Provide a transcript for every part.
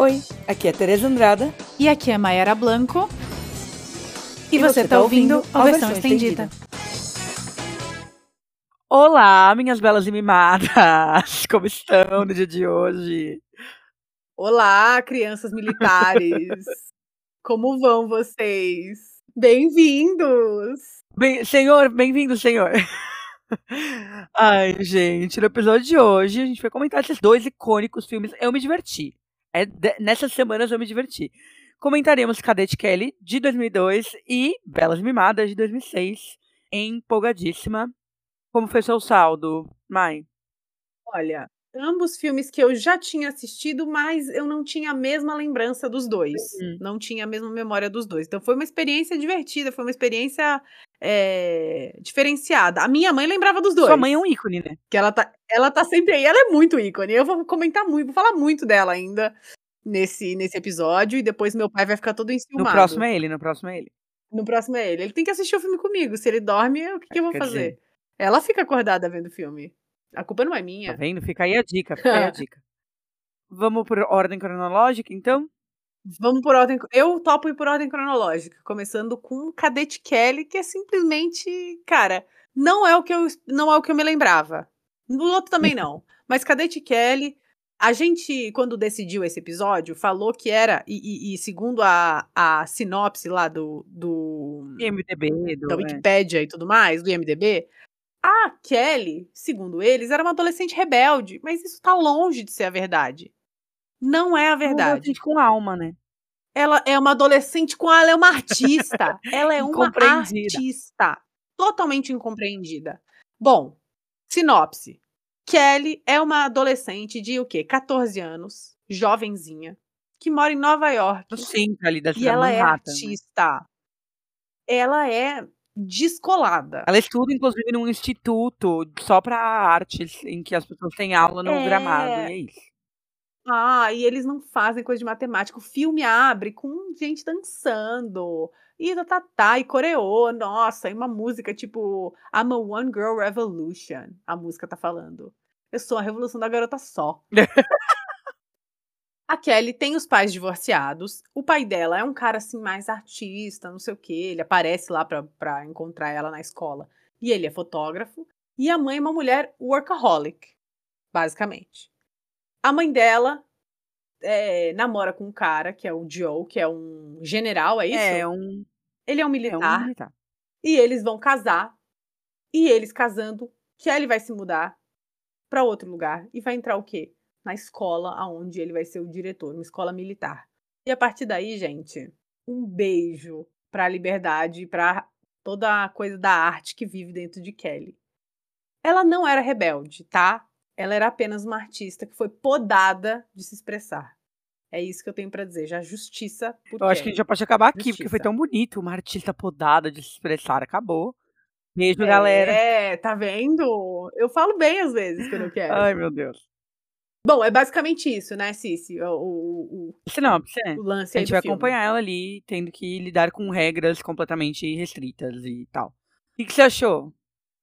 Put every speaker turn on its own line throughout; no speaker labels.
Oi, aqui é Tereza Andrada.
E aqui é Mayara Blanco. E,
E
você
você
tá ouvindo
ouvindo
a
a
versão
versão
estendida.
Olá, minhas belas e mimadas! Como estão no dia de hoje?
Olá, crianças militares! Como vão vocês? Bem-vindos!
Bem, senhor, bem-vindo, senhor. Ai, gente, no episódio de hoje a gente vai comentar esses dois icônicos filmes. Eu me diverti. É nessas semanas eu me diverti. Comentaremos Cadete Kelly, de 2002, e Belas Mimadas, de 2006. Empolgadíssima. Como foi seu saldo, Mai?
Olha, ambos filmes que eu já tinha assistido, mas eu não tinha a mesma lembrança dos dois.
Uhum.
Não tinha a mesma memória dos dois. Então foi uma experiência divertida, foi uma experiência é, diferenciada. A minha mãe lembrava dos dois.
Sua mãe é um ícone, né?
Que ela tá, ela tá sempre aí, ela é muito ícone. Eu vou comentar muito, vou falar muito dela ainda nesse, nesse episódio, e depois meu pai vai ficar todo
No
enciumado.
próximo é ele, no próximo é ele.
No próximo é ele. Ele tem que assistir o filme comigo. Se ele dorme, o que, que eu vou
Quer
fazer?
dizer-
Ela fica acordada vendo o filme. A culpa não é
Tá
minha.
vendo? Fica aí a dica, fica aí a dica. Vamos por ordem cronológica, então?
Vamos por ordem. Eu topo ir por ordem cronológica, começando com Cadete Kelly, que é simplesmente, cara, não é o que eu não é o que eu me lembrava. No outro também não. Mas Cadete Kelly, a gente quando decidiu esse episódio falou que era e, e- e segundo a, a sinopse lá do, do
IMDB, do,
da
é.
Wikipédia e tudo mais, do IMDB, a Kelly, segundo eles, era uma adolescente rebelde, mas isso tá longe de ser a verdade. Não é a
Uma
verdade.
adolescente com alma, né?
Ela é uma adolescente com ela é uma artista. ela é uma artista. Totalmente incompreendida. Bom, sinopse. Kelly é uma adolescente de o quê? 14 anos, jovenzinha, que mora em Nova York.
No centro ali da
E
cidade
ela é
Manhattan. né?
artista. Ela é descolada.
Ela estuda, inclusive, num instituto só pra artes, em que as pessoas têm aula no
É.
gramado, e é isso.
Ah, e eles não fazem coisa de matemática. O filme abre com gente dançando. E tá, tá, tá, e coreô, nossa, e uma música tipo I'm a One Girl Revolution. A música tá falando. Eu sou a revolução da garota só. A Kelly tem os pais divorciados. O pai dela é um cara assim mais artista, não sei o quê. Ele aparece lá pra, pra encontrar ela na escola. E ele é fotógrafo. E a mãe é uma mulher workaholic, basicamente. A mãe dela é, namora com um cara, que é o Joe, que é um general, é isso?
É um,
Ele é um
é
militar.
um militar.
E eles vão casar. E eles casando, Kelly vai se mudar pra outro lugar. E vai entrar o quê? Na escola aonde ele vai ser o diretor, uma escola militar. E a partir daí, gente, um beijo pra liberdade, pra toda a coisa da arte que vive dentro de Kelly. Ela não era rebelde, tá? Ela era apenas uma artista que foi podada de se expressar. É isso que eu tenho pra dizer. Já justiça por
Eu acho que a gente já pode acabar aqui, porque foi
Justiça.
tão bonito. Uma artista podada de se expressar. Acabou. Beijo, galera.
É, tá vendo? Eu falo bem às vezes quando eu quero.
Ai, meu Deus.
Bom, é basicamente isso, né, Cici? O, o, o,
Sinopse, é.
o lance
A gente vai
filme.
acompanhar ela ali, tendo que lidar com regras completamente restritas e tal. O que, você achou?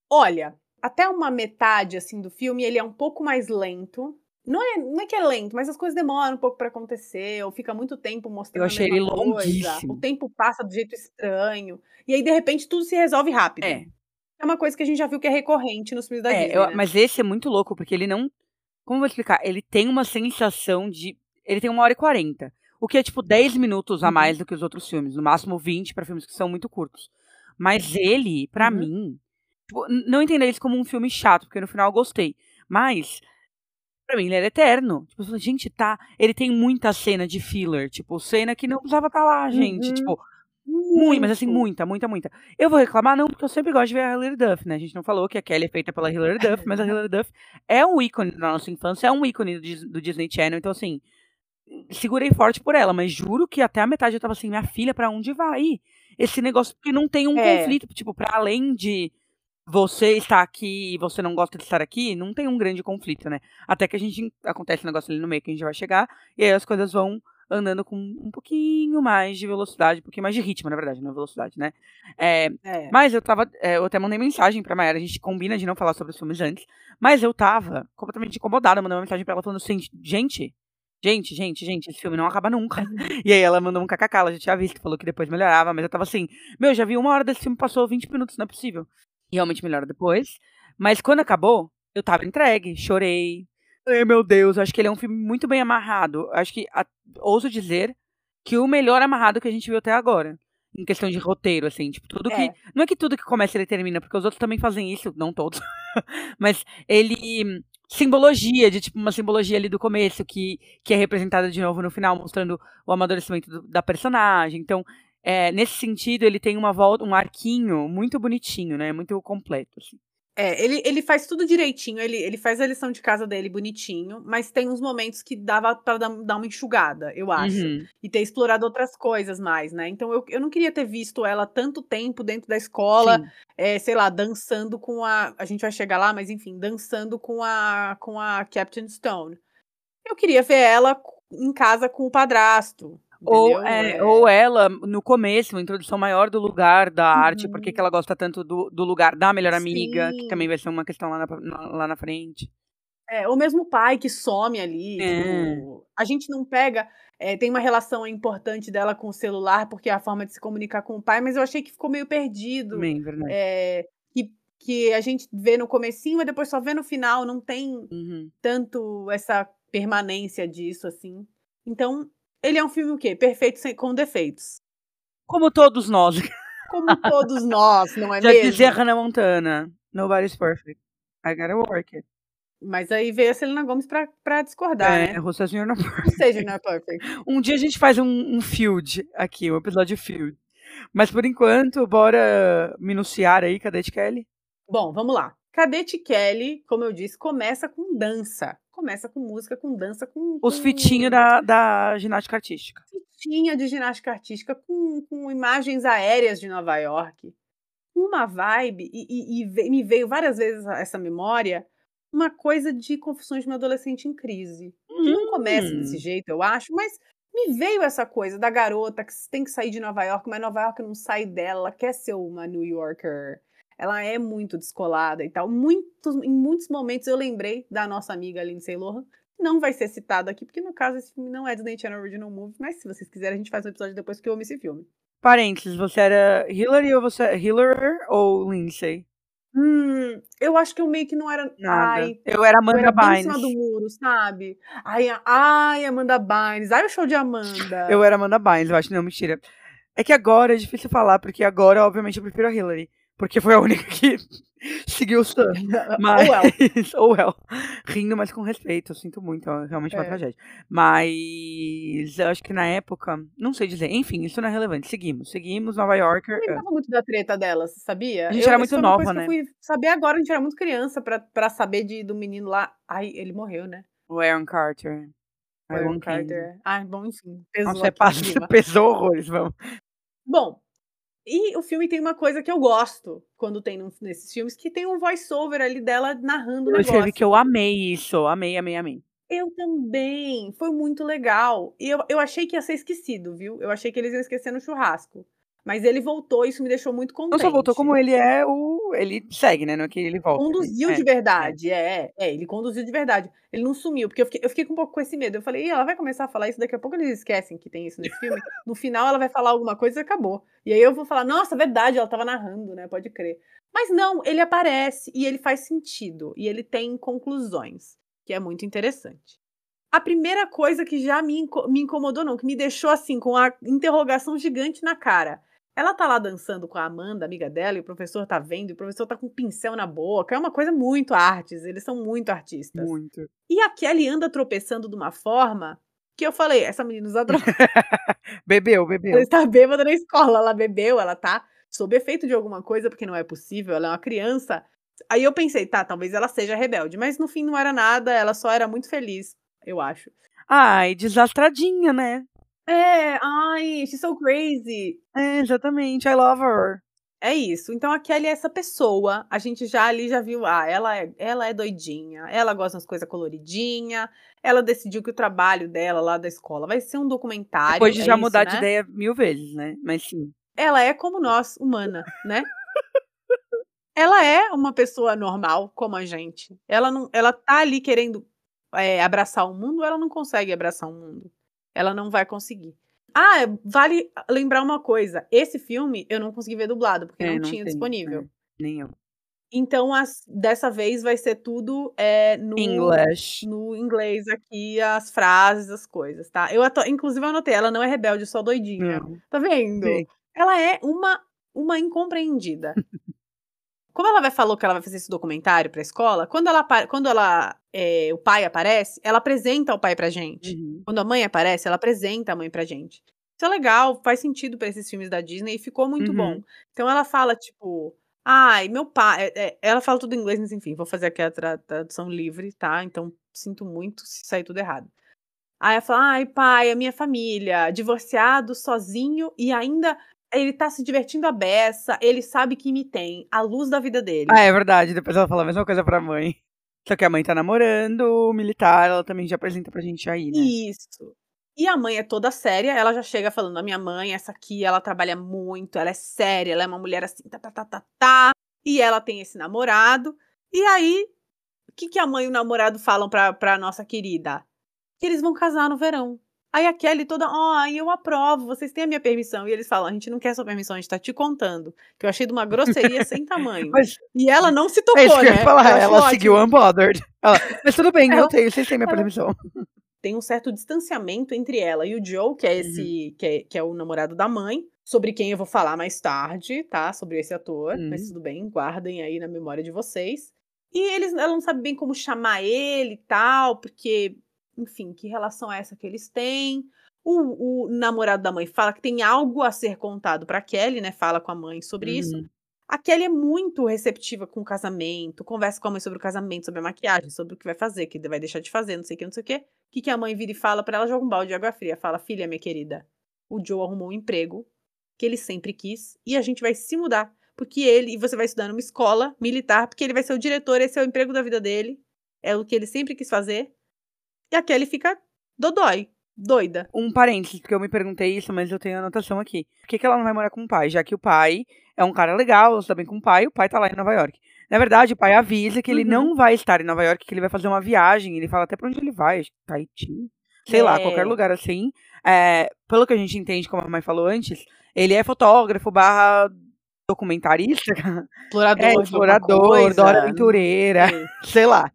Olha, até uma metade, assim, do filme, ele é um pouco mais lento. Não é, não é que é lento, mas as coisas demoram um pouco pra acontecer, ou fica muito tempo mostrando
Eu achei ele longuíssimo.
O tempo passa do jeito estranho. E aí, de repente, tudo se resolve rápido.
É,
É uma coisa que a gente já viu que é recorrente nos filmes da
É,
Disney,
eu-
né?
mas esse é muito louco, porque ele não. Como eu vou explicar? Ele tem uma sensação de. Ele tem uma hora e quarenta. O que é tipo 10 minutos a
Uhum.
mais do que os outros filmes. No máximo 20 pra filmes que são muito curtos. Mas ele, pra
Uhum.
mim. tipo, não entender isso como um filme chato, porque no final eu gostei. Mas. Pra mim, ele era eterno. Tipo, eu falei, gente, tá. Ele tem muita cena de filler. Tipo, cena que não precisava estar lá, gente.
Uhum.
Tipo, muito, mas assim, muita, muita, muita. Eu vou reclamar, não, porque eu sempre gosto de ver a Hilary Duff, né? A gente não falou que a Kelly é feita pela Hilary Duff, mas a Hilary Duff é um ícone da nossa infância, é um ícone do, Dis- do Disney Channel, então assim, segurei forte por ela, mas juro que até a metade eu tava assim, minha filha, pra onde vai? Esse negócio, porque não tem um
É.
conflito, tipo, pra além de você estar aqui e você não gosta de estar aqui, não tem um grande conflito, né? Até que a gente, acontece um negócio ali no meio que a gente vai chegar, e aí as coisas vão andando com um pouquinho mais de velocidade, um pouquinho mais de ritmo, na verdade, não velocidade, né? É,
É.
mas eu tava. é, eu até mandei mensagem pra Mayara, a gente combina de não falar sobre os filmes antes. Mas eu tava completamente incomodada, mandei uma mensagem pra ela falando assim, gente, gente, gente, gente, esse filme não acaba nunca. E aí ela mandou um kkk, ela já tinha visto, falou que depois melhorava, mas eu tava assim, meu, já vi uma hora desse filme, passou 20 minutos, não é possível. E realmente melhora depois. Mas quando acabou, eu tava entregue, chorei. Ai, meu Deus, acho que ele é um filme muito bem amarrado. Acho que, a, ouso dizer, que o melhor amarrado que a gente viu até agora. Em questão de roteiro, assim, tipo, tudo
É.
que. Não é que tudo que começa ele termina, porque os outros também fazem isso, não todos. Mas ele. Simbologia, de tipo, uma simbologia ali do começo, que, que é representada de novo no final, mostrando o amadurecimento do- da personagem. Então, é, nesse sentido, ele tem uma volta, um arquinho muito bonitinho, né? Muito completo, assim.
É, ele, ele faz tudo direitinho, ele, ele faz a lição de casa dele bonitinho, mas tem uns momentos que dava pra dar, dar uma enxugada, eu acho.
Uhum.
E ter explorado outras coisas mais, né? Então eu, eu não queria ter visto ela tanto tempo dentro da escola, é, sei lá, dançando com a. A gente vai chegar lá, mas enfim, dançando com a, com a Captain Stone. Eu queria ver ela em casa com o padrasto.
Ou, é,
É,
ou ela, no começo, uma introdução maior do lugar da arte, porque
Uhum.
que ela gosta tanto do, do lugar da melhor amiga, que
Sim.
também vai ser uma questão lá na, lá na frente.
É, ou mesmo o pai que some ali.
É.
tipo, a gente não pega. é, tem uma relação importante dela com o celular, porque é a forma de se comunicar com o pai, mas eu achei que ficou meio perdido.
Também, verdade.
é, que, que a gente vê no comecinho, mas depois só vê no final. Não tem
Uhum.
tanto essa permanência disso, assim. Então, ele é um filme o quê? Perfeito sem, com defeitos.
Como todos nós.
Como todos nós, não é
Já
mesmo?
dizia Hannah Montana. Nobody's perfect. I gotta work it.
Mas aí veio a Selena Gomes pra, pra discordar,
é,
né?
Russa Senhor não
Não seja não é perfect.
Um dia a gente faz um, um field aqui, um episódio field. Mas por enquanto, bora minuciar aí, Cadete Kelly?
Bom, vamos lá. Cadete Kelly, como eu disse, começa com dança. Começa com música, com dança, com.
Os
com
fitinhos da, da ginástica artística.
Fitinha de ginástica artística com, com imagens aéreas de Nova York. Uma vibe, e, e- e me veio várias vezes essa memória, uma coisa de Confissões de uma Adolescente em Crise. Que não começa
Hum.
desse jeito, eu acho, mas me veio essa coisa da garota que tem que sair de Nova York, mas Nova York não sai dela, ela quer ser uma New Yorker. Ela é muito descolada e tal. Muitos, em muitos momentos eu lembrei da nossa amiga Lindsay Lohan. Não vai ser citada aqui, porque no caso esse filme não é Disney Channel Original Movie, mas se vocês quiserem a gente faz um episódio depois que eu amo esse filme.
Parênteses, você era Hillary ou você é Hillary ou Lindsay?
Hum, eu acho que eu meio que não era.
Nada.
Ai,
eu era
eu
Amanda
era bem em
Bynes.
cima do muro, sabe? Ai, ai, Amanda Bynes. Ai, o show de Amanda.
Eu era Amanda Bynes, eu acho. Não, mentira. É que agora é difícil falar, porque agora, obviamente, eu prefiro a Hillary. Porque foi a única que seguiu o Sam. Mas,
Ou ela.
ou ela. Rindo, mas com respeito. Eu sinto muito, é realmente uma
É.
tragédia. Mas eu acho que na época, não sei dizer. Enfim, isso não é relevante. Seguimos, seguimos. Nova Yorker.
Eu
é.
lembrava muito da treta dela, você sabia?
A gente
Eu-
era muito nova, né?
Eu fui saber agora, a gente era muito criança pra, pra saber de, do menino lá. Ai, ele morreu, né?
O Aaron Carter.
Aaron. Carter. Ai, bom, enfim. Pesou
Nossa, é pesou horrores, vamos.
Bom, e o filme tem uma coisa que eu gosto quando tem nesses filmes, que tem um voice-over ali dela narrando o
Eu escrevi
negócio.
que eu amei isso. Amei, amei, amei.
Eu também. Foi muito legal. E eu, eu achei que ia ser esquecido, viu? Eu achei que eles iam esquecer no churrasco. Mas ele voltou, isso me deixou muito
Não
contente.
só voltou como ele é o. Ele segue, né? Não é que ele volta.
Conduziu
É,
de verdade, é, é, ele conduziu de verdade. Ele não sumiu, porque eu fiquei, eu fiquei com um pouco com esse medo. Eu falei, ela vai começar a falar isso, daqui a pouco eles esquecem que tem isso nesse filme. No final ela vai falar alguma coisa e acabou. E aí eu vou falar, nossa, verdade, ela tava narrando, né? Pode crer. Mas não, ele aparece e ele faz sentido. E ele tem conclusões, que é muito interessante. A primeira coisa que já me, inco- me incomodou, não, que me deixou assim, com a interrogação gigante na cara. Ela tá lá dançando com a Amanda, amiga dela, e o professor tá vendo, e o professor tá com um pincel na boca. É uma coisa muito artes, eles são muito artistas.
Muito.
E a Kelly anda tropeçando de uma forma que eu falei, essa menina usa droga.
Bebeu, bebeu.
Ela está bêbada na escola, ela bebeu, ela tá sob efeito de alguma coisa, porque não é possível, ela é uma criança. Aí eu pensei, tá, talvez ela seja rebelde, mas no fim não era nada, ela só era muito feliz, eu acho.
Ai, desastradinha, né?
É, ai, she's so crazy.
É, exatamente. I love her.
É isso. Então a Kelly é essa pessoa. A gente já ali já viu, ah, ela é, ela é doidinha, ela gosta das coisas coloridinha. Ela decidiu que o trabalho dela lá da escola vai ser um documentário.
Depois de
é
já
isso,
mudar de
né?
ideia mil vezes, né? Mas sim.
Ela é como nós, humana, né? ela é uma pessoa normal, como a gente. Ela não, ela tá ali querendo é, abraçar o mundo, ela não consegue abraçar o mundo. Ela não vai conseguir. Ah, vale lembrar uma coisa. Esse filme eu não consegui ver dublado, porque
É,
não,
não
tinha
tem,
disponível.
é. Nem eu.
Então, as- dessa vez vai ser tudo é, no,
English.
no inglês aqui, as frases, as coisas, tá? Eu ato- inclusive eu anotei, ela não é rebelde, só doidinha.
Não.
Tá vendo?
Sim.
Ela é uma, uma incompreendida. Como ela vai falou que ela vai fazer esse documentário pra escola, quando ela quando ela é, o pai aparece, ela apresenta o pai pra gente.
Uhum.
Quando a mãe aparece, ela apresenta a mãe pra gente. Isso é legal, faz sentido pra esses filmes da Disney e ficou muito
Uhum.
bom. Então ela fala, tipo, ai, meu pai. é- é, ela fala tudo em inglês, mas enfim, vou fazer aqui a tra- tradução livre, tá? Então sinto muito se sair tudo errado. Aí ela fala, ai, pai, a minha família, divorciado, sozinho e ainda. Ele tá se divertindo a beça, ele sabe que me tem, a luz da vida dele.
Ah, é verdade. Depois ela fala a mesma coisa pra mãe. Só que a mãe tá namorando o militar, ela também já apresenta pra gente aí, né?
Isso. E a mãe é toda séria, ela já chega falando: a minha mãe, essa aqui, ela trabalha muito, ela é séria, ela é uma mulher assim, tá, tá, tá, tá, tá. E ela tem esse namorado. E aí, o que, que a mãe e o namorado falam pra, pra nossa querida? Que eles vão casar no verão. Aí a Kelly toda, ó, eu aprovo, vocês têm a minha permissão. E eles falam, a gente não quer sua permissão, a gente tá te contando. Que eu achei de uma grosseria sem tamanho.
Mas
E ela não se tocou,
é isso que eu
né?
ia falar.
Eu
Ela seguiu
ótimo.
unbothered. Ela, mas tudo bem, eu
Ela-
tenho, vocês têm minha
ela-
permissão.
tem um certo distanciamento entre ela e o Joe, que é esse, que, é, que é o namorado da mãe, sobre quem eu vou falar mais tarde, tá? Sobre esse ator,
Uhum.
mas tudo bem, guardem aí na memória de vocês. E eles, ela não sabe bem como chamar ele e tal, porque, enfim, que relação é essa que eles têm? O, o namorado da mãe fala que tem algo a ser contado pra Kelly, né? Fala com a mãe sobre isso.
Uhum.
A Kelly é muito receptiva com o casamento, conversa com a mãe sobre o casamento, sobre a maquiagem, sobre o que vai fazer, que vai deixar de fazer, não sei o que, não sei o que. O que, que a mãe vira e fala pra ela? Joga um balde de água fria. Fala, filha, minha querida, o Joe arrumou um emprego que ele sempre quis e a gente vai se mudar. Porque ele, e você vai estudar numa escola militar, porque ele vai ser o diretor, esse é o emprego da vida dele. É o que ele sempre quis fazer. E a Kelly fica dodói, doida.
Um parênteses, porque eu me perguntei isso, mas eu tenho a anotação aqui. Por que, que ela não vai morar com o pai? Já que o pai é um cara legal, ela está bem com o pai, o pai tá lá em Nova York. Na verdade, o pai avisa que ele
Uhum.
não vai estar em Nova York, que ele vai fazer uma viagem. Ele fala até pra onde ele vai, acho que Tahiti. Sei lá,
É.
qualquer lugar assim. É, pelo que a gente entende, como a mãe falou antes, ele é fotógrafo barra documentarista,
Explorador,
é explorador. Dora Aventureira,
Sim.
sei lá.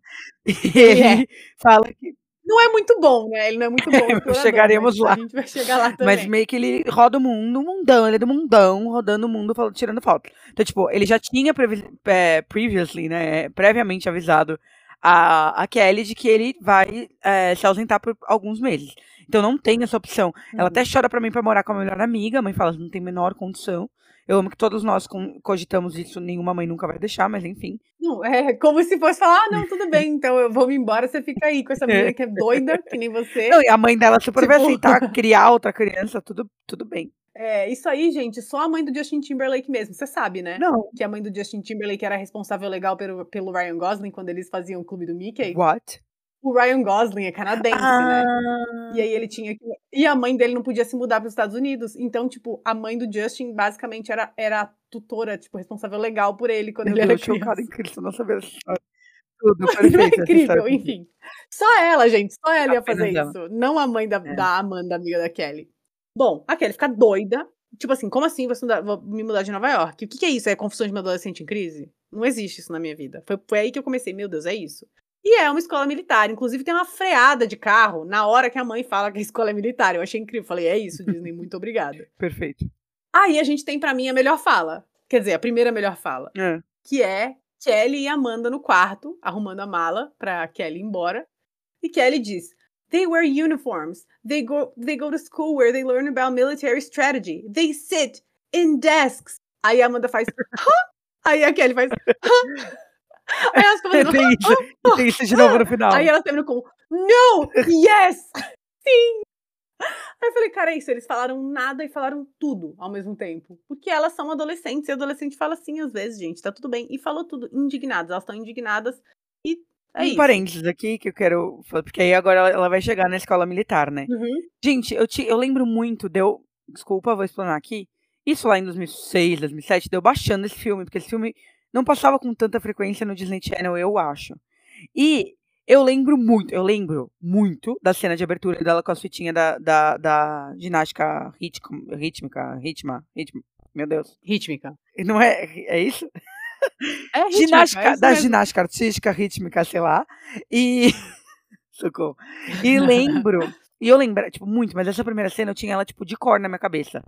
E
é.
ele fala que
Não é muito bom, né? Ele não é muito bom. explorador,
Chegaremos lá.
A gente vai chegar lá também.
Mas meio que ele roda o mundo, um mundão, ele é do mundão, rodando o mundo, falando, tirando foto. Então, tipo, ele já tinha previ é, previously, né, previamente avisado a, a Kelly de que ele vai é, se ausentar por alguns meses. Então não tem essa opção. Ela
Uhum.
até chora pra mim pra morar com a melhor amiga, a mãe fala, não tem menor condição. Eu amo que todos nós cogitamos isso, nenhuma mãe nunca vai deixar, mas enfim.
Não, é como se fosse falar, ah, não, tudo bem, então eu vou me embora, você fica aí com essa menina que é doida, que nem você.
Não, e a mãe dela super vai
Tipo-
aceitar criar outra criança, tudo, tudo bem.
É, isso aí, gente, só a mãe do Justin Timberlake mesmo, você sabe, né?
Não,
Que a mãe do Justin Timberlake era responsável legal pelo, pelo Ryan Gosling quando eles faziam o clube do Mickey.
what?
O Ryan Gosling é canadense,
Ah.
né? E aí ele tinha que. E a mãe dele não podia se mudar para os Estados Unidos. Então, tipo, a mãe do Justin basicamente era, era a tutora, tipo, responsável legal por ele quando
Meu
ele era
Deus,
criança.
em Cristo, não saber essa história. Tudo
Não é
perfeito. essa
incrível,
é
enfim. Só ela, gente, só ela ia
Apenas
fazer
ela.
isso. Não a mãe da,
É.
da Amanda, amiga da Kelly. Bom, a Kelly fica doida. Tipo assim, como assim você mudar- vou me mudar de Nova York? O que, que é isso? É confusão de uma adolescente em crise? Não existe isso na minha vida. Foi, foi aí que eu comecei, meu Deus, é isso. E é uma escola militar. Inclusive tem uma freada de carro na hora que a mãe fala que a escola é militar. Eu achei incrível. Falei, é isso, Disney, muito obrigada.
Perfeito.
Aí a gente tem pra mim a melhor fala. Quer dizer, a primeira melhor fala
É.
que é Kelly e Amanda no quarto, arrumando a mala pra Kelly ir embora. E Kelly diz: They wear uniforms. They go, they go to school where they learn about military strategy. They sit in desks. Aí a Amanda faz. Hã? Aí a Kelly faz. Hã? Aí elas começam.
Tem isso, tem isso de novo no final.
Aí ela termina com No! Yes! Sim! Aí eu falei, cara, é isso. Eles falaram nada e falaram tudo ao mesmo tempo. Porque elas são adolescentes e adolescente fala assim às vezes, gente, tá tudo bem. E falou tudo, indignadas. Elas estão indignadas e é
um
isso.
parênteses aqui que eu quero. Porque aí agora ela, ela vai chegar na escola militar, né?
Uhum.
Gente, eu, te, eu lembro muito, deu. Desculpa, vou explanar aqui. Isso lá em 2006, 2007, deu baixando esse filme, porque esse filme não passava com tanta frequência no Disney Channel, eu acho. E Eu lembro muito, eu lembro muito da cena de abertura dela com a fitinha da, da, da ginástica rítmica, rítmica, ritma, ritma, meu Deus.
Rítmica.
Não é, é isso?
É rítmica,
ginástica,
é
da
mesmo.
ginástica artística, rítmica, sei lá. E. Socorro. E lembro. E eu lembro, tipo, muito, mas essa primeira cena eu tinha ela, tipo, de cor na minha cabeça.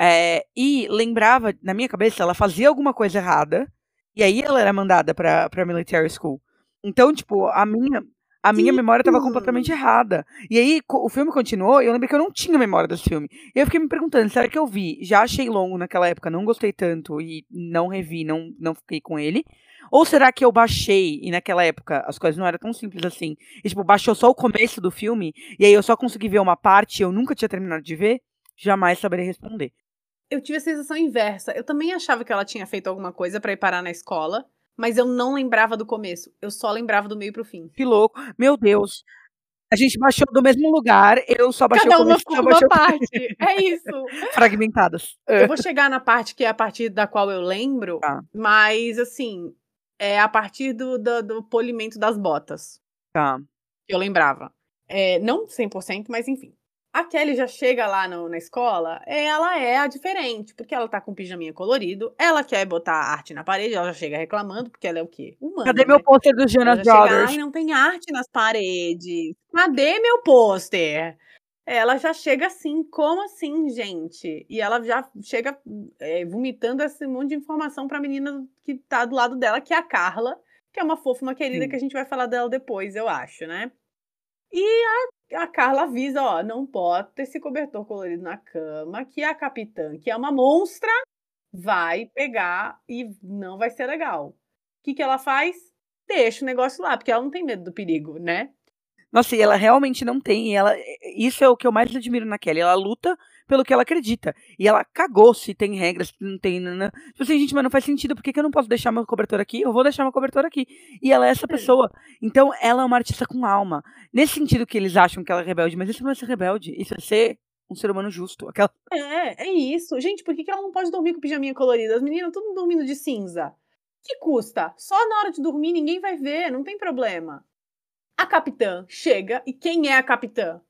É, e lembrava, na minha cabeça, ela fazia alguma coisa errada. E aí ela era mandada pra, pra military school. Então, tipo, a minha. A minha memória estava completamente errada. E aí, o filme continuou e eu lembrei que eu não tinha memória desse filme. E eu fiquei me perguntando, será que eu vi? Já achei longo naquela época, não gostei tanto e não revi, não, não fiquei com ele. Ou será que eu baixei e naquela época as coisas não eram tão simples assim? E, tipo, baixou só o começo do filme e aí eu só consegui ver uma parte e eu nunca tinha terminado de ver? Jamais saberei responder.
Eu tive a sensação inversa. Eu também achava que ela tinha feito alguma coisa pra ir parar na escola, mas eu não lembrava do começo. Eu só lembrava do meio pro fim.
Que louco. Meu Deus. A gente baixou do mesmo lugar, eu só baixei
Cada
o começo,
uma parte. É isso.
fragmentadas.
Eu vou chegar na parte que é a partir da qual eu lembro,
Tá.
mas assim, é a partir do, do, do polimento das botas.
Tá.
que eu lembrava. É, não 100%, mas enfim. A Kelly já chega lá no- na escola, ela é a diferente, porque ela tá com pijaminha colorido, ela quer botar arte na parede, ela já chega reclamando, porque ela é o quê? Humana,
Cadê
né?
meu pôster
Ela
Jonas Brothers?
Ai, não tem arte nas paredes. Cadê meu pôster? Ela já chega assim, como assim, gente? E ela já chega é, vomitando esse monte de informação pra menina que tá do lado dela, que é a Carla, que é uma fofa, uma querida,
Sim.
que a gente vai falar dela depois, eu acho, né? E a, a Carla avisa, ó, não bota esse cobertor colorido na cama, que a capitã, que é uma monstra, vai pegar e não vai ser legal. O que, que ela faz? Deixa o negócio lá, porque ela não tem medo do perigo, né?
Nossa, e ela realmente não tem. Ela, isso é o que eu mais admiro na Kelly. Ela luta pelo que ela acredita. E ela cagou se tem regras, se não tem. Nanã. Tipo assim, gente, mas não faz sentido. Por que, que eu não posso deixar meu cobertor aqui? Eu vou deixar meu cobertor aqui. E ela é essa pessoa. Então, ela é uma artista com alma. Nesse sentido que eles acham que ela é rebelde, mas isso não é ser rebelde. Isso é ser um ser humano justo. Aquela...
É, é isso. Gente, por que, que ela não pode dormir com pijaminha colorida? As meninas tudo dormindo de cinza. Que custa? Só na hora de dormir ninguém vai ver, não tem problema. A capitã chega, e quem é a capitã?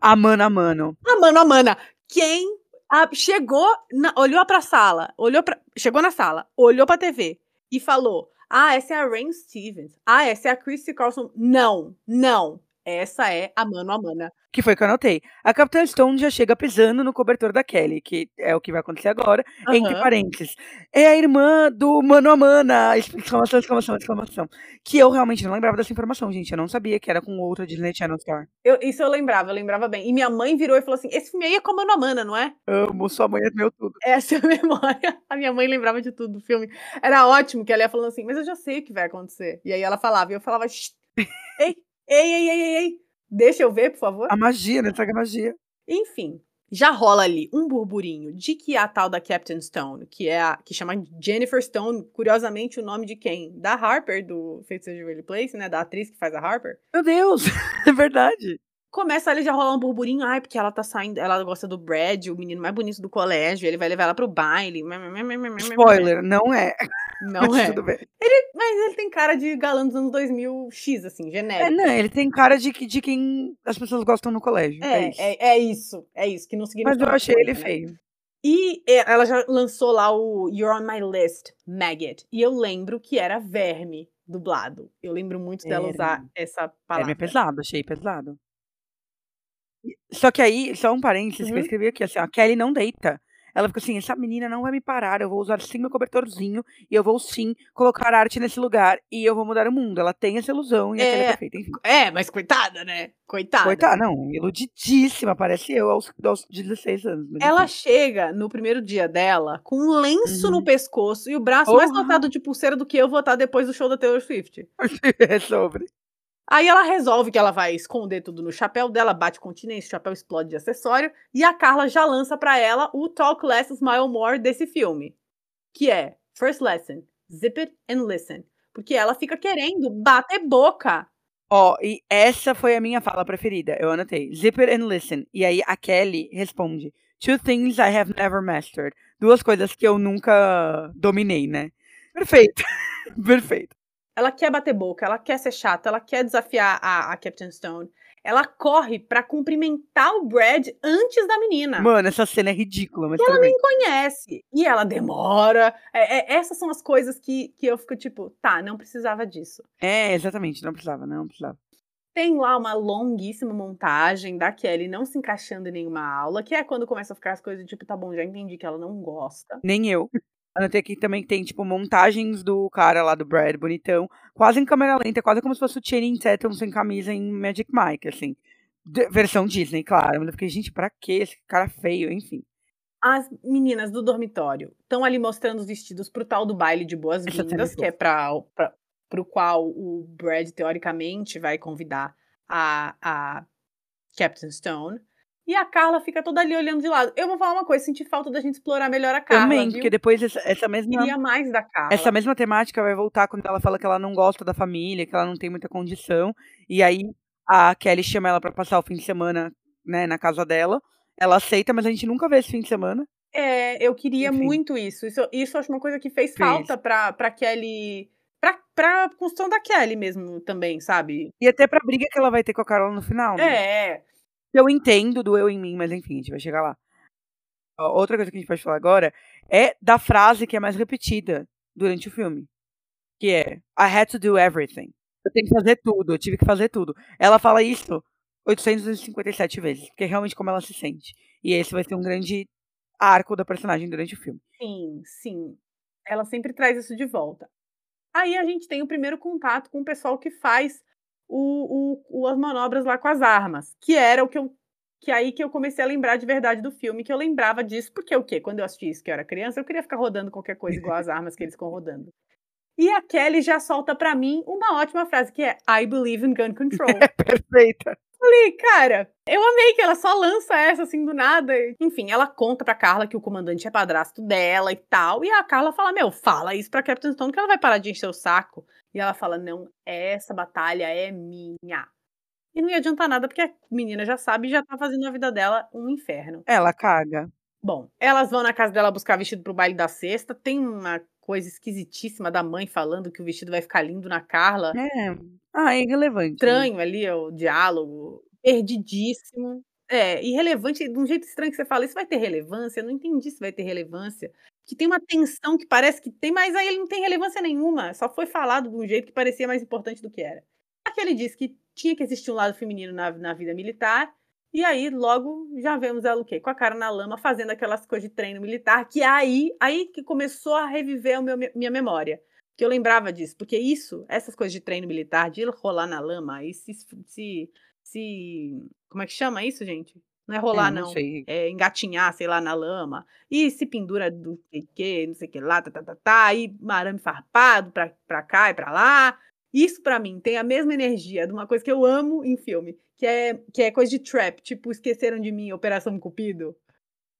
A mano a mano.
A mano a mana. Quem a- chegou, na- olhou pra sala, olhou pra, chegou na sala, olhou pra TV e falou: Ah, essa é a Rain Stevens. Ah, essa é a Christy Carlson. Não, não. Essa é a mano a mana.
Que foi que eu anotei. A Capitã Stone já chega pisando no cobertor da Kelly, que é o que vai acontecer agora. Entre
Aham.
parênteses. É a irmã do Mano a Mana! Exclamação, exclamação, exclamação. Que eu realmente não lembrava dessa informação, gente. Eu não sabia que era com outra Disney Channel Star.
Eu- isso eu lembrava, eu lembrava bem. E minha mãe virou e falou assim: esse filme aí é com a Mano a Mana, não é?
Amo, sua mãe é meu tudo.
Essa é a memória. A minha mãe lembrava de tudo do filme. Era ótimo que ela ia falando assim, mas eu já sei o que vai acontecer. E aí ela falava, e eu falava, "Shh, ei, ei, ei, ei, ei, ei, deixa eu ver, por favor.
A magia, né? Traga magia.
Enfim, já rola ali um burburinho de que a tal da Captain Stone, que é a que chama Jennifer Stone, curiosamente o nome de quem? Da Harper, do Feiticeiro de Waverly Place, né? Da atriz que faz a Harper.
Meu Deus, é verdade.
Começa ali já rolar um burburinho, ai, porque ela tá saindo, ela gosta do Brad, o menino mais bonito do colégio, ele vai levar ela pro baile.
Spoiler, não é.
Não
Mas
é.
Tudo bem.
Mas ele tem cara de galã dos anos 2000 X, assim,
É,
genérico.
não, ele tem cara de, de quem as pessoas gostam no colégio. É,
É,
isso.
é, é isso, é isso, que não significa
Mas eu achei ele
né?
feio.
E é, ela já lançou lá o You're on My List, Maggot. E eu lembro que era verme dublado. Eu lembro muito dela usar
Verme.
essa
É
palavra.
meio pesado, achei pesado. Só que aí, só um parênteses que eu
Uhum.
escrevi aqui, assim, ó, a Kelly não deita. Ela fica assim, essa menina não vai me parar, eu vou usar sim meu cobertorzinho e eu vou sim colocar arte nesse lugar e eu vou mudar o mundo. Ela tem essa ilusão e a Kelly é
É.
perfeita, enfim.
É, mas coitada, né? Coitada.
Coitada, não, iludidíssima, parece eu aos, aos 16 anos.
Ela
enfim.
chega no primeiro dia dela com um lenço no
Uhum.
pescoço e o braço mais
Porra.
lotado de pulseira do que eu vou estar depois do show da Taylor Swift.
é sobre.
Aí ela resolve que ela vai esconder tudo no chapéu dela, bate continência, o chapéu explode de acessório, e a Carla já lança pra ela o Talk Less, Smile More desse filme, que é First Lesson, Zip It and Listen, porque ela fica querendo bater boca.
Ó, e essa foi a minha fala preferida. Eu anotei. Zip it and listen. E aí a Kelly responde: Two things I have never mastered. Duas coisas que eu nunca dominei, né? Perfeito. Perfeito.
Ela quer bater boca, ela quer ser chata, ela quer desafiar a, a Captain Stone. Ela corre pra cumprimentar o Brad antes da menina.
Mano, essa cena é ridícula, mas
ela
tudo bem.
nem conhece. E ela demora. É, é, essas são as coisas que, que eu fico tipo, tá, não precisava disso.
É, exatamente, não precisava, não precisava.
Tem lá uma longuíssima montagem da Kelly não se encaixando em nenhuma aula, que é quando começa a ficar as coisas tipo, tá bom, já entendi que ela não gosta.
Nem eu. Anotei aqui também que tem, tipo, montagens do cara lá do Brad, bonitão, quase em câmera lenta, quase como se fosse o Channing Tatum sem camisa em Magic Mike, assim. De- versão Disney, claro. Mas eu fiquei, gente, pra que esse cara feio, enfim.
As meninas do dormitório estão ali mostrando os vestidos pro tal do baile de
cena é
boas-vindas, que é pra, pra, pro qual o Brad, teoricamente, vai convidar a, a Captain Stone. E a Carla fica toda ali olhando de lado. Eu vou falar uma coisa, senti falta da gente explorar melhor a Carla,
também,
viu?
porque depois essa, essa mesma...
Queria mais da Carla.
Essa mesma temática vai voltar quando ela fala que ela não gosta da família, que ela não tem muita condição. E aí a Kelly chama ela pra passar o fim de semana, né, na casa dela. Ela aceita, mas a gente nunca vê esse fim de semana.
É, eu queria
Enfim.
muito isso. Isso, isso eu acho uma coisa que fez
Fez.
falta pra, pra Kelly. Pra, pra construção da Kelly mesmo também, sabe?
E até pra briga que ela vai ter com a Carla no final. né?
É.
Eu entendo do eu em mim, mas enfim, a gente vai chegar lá. Outra coisa que a gente pode falar agora é da frase que é mais repetida durante o filme. Que é I had to do everything. Eu tenho que fazer tudo, eu tive que fazer tudo. Ela fala isso 857 vezes, porque é realmente como ela se sente. E esse vai ser um grande arco da personagem durante o filme.
Sim, sim. Ela sempre traz isso de volta. Aí a gente tem o primeiro contato com o pessoal que faz o, o, as manobras lá com as armas. Que era o que eu. Que aí que eu comecei a lembrar de verdade do filme, que eu lembrava disso, porque o quê? Quando eu assisti isso que eu era criança, eu queria ficar rodando qualquer coisa igual as armas que eles ficam rodando. E a Kelly já solta pra mim uma ótima frase, que é I believe in gun control.
Perfeita.
Falei, cara, eu amei que ela só lança essa assim do nada. Enfim, ela conta pra Carla que o comandante é padrasto dela e tal. E a Carla fala: Meu, fala isso pra Captain Stone que ela vai parar de encher o saco. E ela fala: Não, essa batalha é minha. E não ia adiantar nada porque a menina já sabe e já tá fazendo a vida dela um inferno.
Ela caga.
Bom, elas vão na casa dela buscar vestido pro baile da sexta. Tem uma coisa esquisitíssima da mãe falando que o vestido vai ficar lindo na Carla.
É. Ah, é irrelevante. né?
estranho ali, o diálogo, perdidíssimo. É, irrelevante, de um jeito estranho que você fala, isso vai ter relevância? Eu não entendi se vai ter relevância. Que tem uma tensão que parece que tem, mas aí ele não tem relevância nenhuma. Só foi falado de um jeito que parecia mais importante do que era. Aqui ele disse que tinha que existir um lado feminino na, na vida militar, e aí logo já vemos ela o quê? Com a cara na lama, fazendo aquelas coisas de treino militar, que é aí, aí que começou a reviver o meu, minha memória que eu lembrava disso, porque isso, essas coisas de treino militar, de rolar na lama e se, se, se como é que chama isso, gente? Não é rolar,
É,
não.
sei.
É engatinhar, sei lá, na lama. E se pendura do sei que, não sei o que lá, tá, tá, tá, tá, e arame farpado pra, pra cá e pra lá. Isso pra mim tem a mesma energia de uma coisa que eu amo em filme, que é, que é coisa de trap, tipo Esqueceram de Mim, Operação Cupido.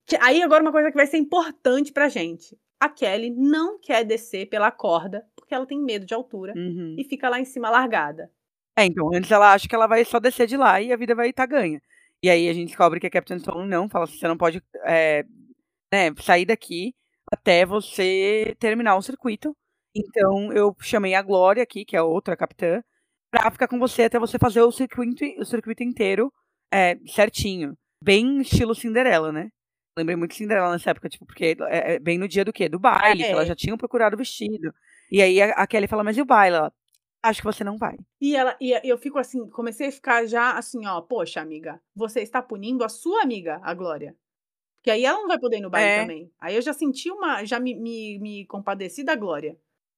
Que, aí agora uma coisa que vai ser importante pra gente. A Kelly não quer descer pela corda porque ela tem medo de altura
Uhum.
e fica lá em cima largada.
É, então, antes ela acha que ela vai só descer de lá e a vida vai estar ganha. E aí a gente descobre que a Captain Stone não, fala assim, você não pode é, né, sair daqui até você terminar o circuito. Então eu chamei a Glória aqui, que é a outra capitã, pra ficar com você até você fazer o circuito, o circuito inteiro é, certinho. Bem estilo Cinderela, né? Lembrei muito de Cinderela nessa época, tipo, porque é, é bem no dia do quê? Do baile, que
É.
ela já tinha procurado o vestido. E aí a, a Kelly fala, mas e o baile? Ela, acho que você não vai.
E ela e eu fico assim, comecei a ficar já assim, ó, poxa, amiga, você está punindo a sua amiga, a Glória. Porque aí ela não vai poder ir no baile
É.
também. Aí eu já senti uma, já me, me, me compadeci da Glória,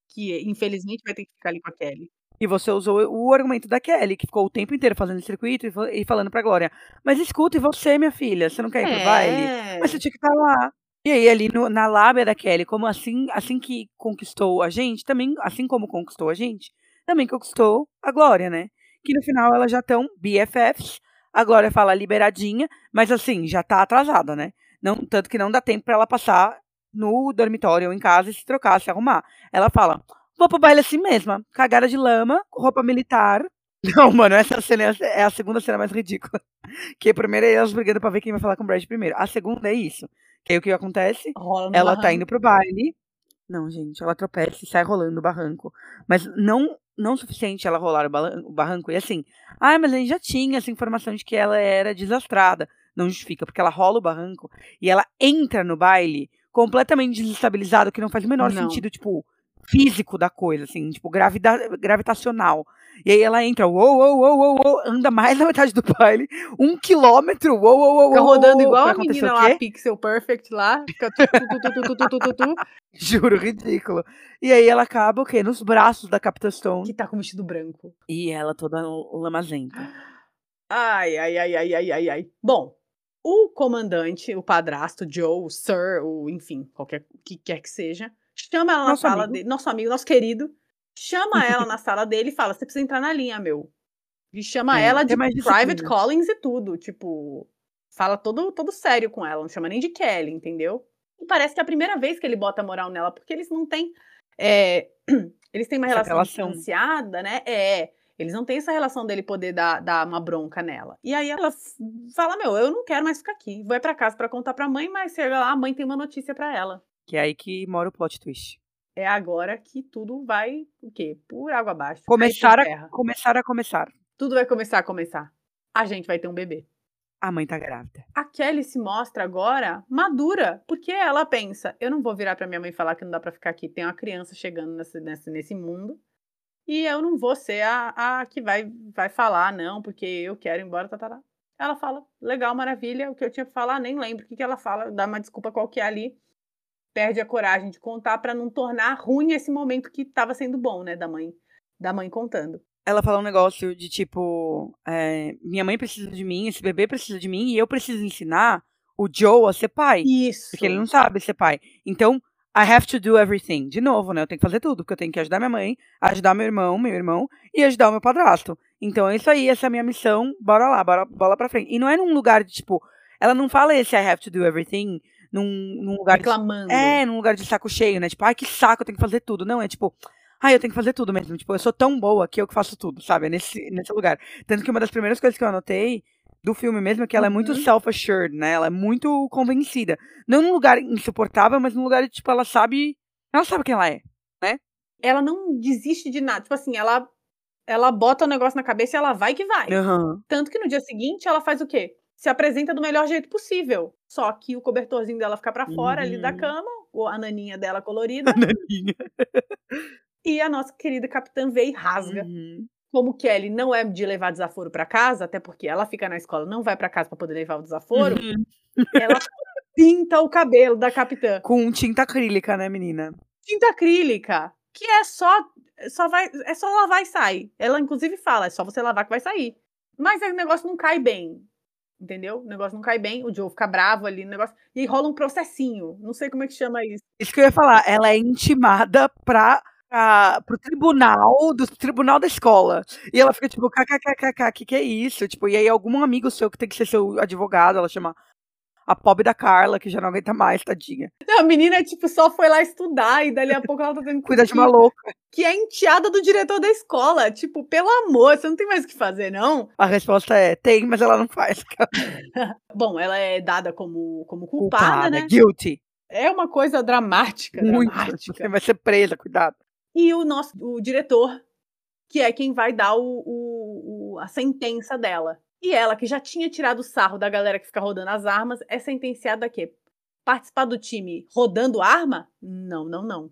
que infelizmente vai ter que ficar ali com a Kelly.
E você usou o argumento da Kelly, que ficou o tempo inteiro fazendo circuito e, fa- falando pra Glória. Mas escuta, e você, minha filha? Você não quer ir pro baile?
É.
Mas você tinha que estar lá. E aí, ali no- na lábia da Kelly, como assim, assim que conquistou a gente, também, assim como conquistou a gente, também conquistou a Glória, né? Que no final elas já estão BFFs. A Glória fala liberadinha, mas assim, já tá atrasada, né? Não, tanto que não dá tempo pra ela passar no dormitório ou em casa e se trocar, se arrumar. Ela fala: vou pro baile assim mesma, cagada de lama, roupa militar. Não, mano, essa cena é a- é a segunda cena mais ridícula. Que a primeira é elas brigando pra ver quem vai falar com o Brad primeiro. A segunda é isso. Que aí o que acontece?
Rola
Ela tá
barranco.
indo pro baile. Não, gente, ela tropeça e sai rolando no barranco. Mas não não o suficiente ela rolar o, o barranco. E assim, ah, mas a gente já tinha essa informação de que ela era desastrada. Não justifica, porque ela rola o barranco e ela entra no baile completamente desestabilizada, que não faz o menor
Não.
sentido, tipo, físico da coisa, assim, tipo, gravida, gravitacional. E aí ela entra, uou, uou, uou, uou, uou, anda mais na metade do baile, um quilômetro, uou, uou, uou.
Fica rodando igual a menina lá, Pixel Perfect lá, fica tu, tu, tu, tu, tu, tu,
Juro, ridículo. E aí ela acaba o quê? Nos braços da Capitã Stone.
Que tá com vestido branco.
E ela toda lamazenta.
Ai, ai, ai, ai, ai, ai, ai. Bom, o comandante, o padrasto, Joe, o Sir, o enfim, qualquer que quer que seja, chama ela na
Nosso
sala
amigo.
dele, nosso amigo, nosso querido, chama ela na sala dele e fala: você precisa entrar na linha, meu. E chama
É,
ela de private callings e tudo, tipo, fala todo, todo sério com ela, não chama nem de Kelly, entendeu? E parece que é a primeira vez que ele bota moral nela, porque eles não têm. é, eles têm uma
Essa
relação,
relação.
distanciada, né? É. Eles não têm essa relação dele poder dar, dar uma bronca nela. E aí ela fala: Meu, eu não quero mais ficar aqui. Vai pra casa pra contar pra mãe, mas chega lá, a mãe tem uma notícia pra ela.
Que é aí que mora o plot twist.
É agora que tudo vai, o quê? Por água abaixo.
Começar a, começar a começar.
Tudo vai começar a começar. A gente vai ter um bebê.
A mãe tá grávida.
A Kelly se mostra agora madura, porque ela pensa: eu não vou virar pra minha mãe falar que não dá pra ficar aqui, tem uma criança chegando nesse, nesse, nesse mundo, e eu não vou ser a, a que vai, vai falar, não, porque eu quero ir embora, tá, tá, tá. Ela fala: legal, maravilha, o que eu tinha pra falar, nem lembro o que, que ela fala, dá uma desculpa qualquer ali, perde a coragem de contar pra não tornar ruim esse momento que tava sendo bom, né, da mãe, da mãe contando.
Ela fala um negócio de tipo: é, minha mãe precisa de mim, esse bebê precisa de mim, e eu preciso ensinar o Joe a ser pai.
Isso.
Porque ele não sabe ser pai. Então, I have to do everything. De novo, né? Eu tenho que fazer tudo, porque eu tenho que ajudar minha mãe, ajudar meu irmão, meu irmão, e ajudar o meu padrasto. Então é isso aí, essa é a minha missão, bora lá, bora, bola pra frente. E não é num lugar de, tipo, ela não fala esse I have to do everything num, num lugar de
reclamando.
É, num lugar de saco cheio, né? Tipo, ai, que saco, eu tenho que fazer tudo. Não, é tipo, ai, eu tenho que fazer tudo mesmo. Tipo, eu sou tão boa que eu que faço tudo, sabe? É nesse, nesse lugar. Tanto que uma das primeiras coisas que eu anotei do filme mesmo é que ela é muito
Uhum.
self-assured, né? Ela é muito convencida. Não num lugar insuportável, mas num lugar de, tipo, ela sabe. Ela sabe quem ela é.
ela não desiste de nada. Tipo assim, ela ela bota o negócio na cabeça e ela vai que vai.
Aham.
Tanto que no dia seguinte ela faz o quê? Se apresenta do melhor jeito possível. Só que o cobertorzinho dela fica pra fora ali da
Uhum.
cama, ou a naninha dela colorida,
Naninha.
e a nossa querida capitã vê e rasga.
Uhum.
Como Kelly não é de levar desaforo pra casa, até porque ela fica na escola, não vai pra casa pra poder levar o desaforo,
Uhum.
ela pinta o cabelo da capitã.
Com tinta acrílica, né, menina?
tinta acrílica, que é só, só vai, é só lavar e sai. Ela inclusive fala, é só você lavar que vai sair. Mas aí o negócio não cai bem. Entendeu? O negócio não cai bem, o Joe fica bravo ali no negócio. E aí rola um processinho. Não sei como é que chama isso.
Isso que eu ia falar. Ela é intimada pra, pra, pro tribunal, do tribunal da escola. E ela fica tipo, kkkk, que que é isso? Tipo, e aí algum amigo seu que tem que ser seu advogado, ela chama a pobre da Carla, que já não aguenta mais, tadinha.
Não, a menina, tipo, só foi lá estudar e dali a pouco ela tá tendo que
Cuida de uma louca.
Que é enteada do diretor da escola. Tipo, pelo amor, você não tem mais o que fazer, não?
A resposta é, tem, mas ela não faz.
Bom, ela é dada como, como culpada, né?
guilty.
É uma coisa dramática,
Muito.
dramática.
Você vai ser presa, cuidado.
e o nosso o diretor, que é quem vai dar o, o- o- a sentença dela. E ela, que já tinha tirado o sarro da galera que fica rodando as armas, é sentenciada a quê? Participar do time rodando arma? Não, não, não.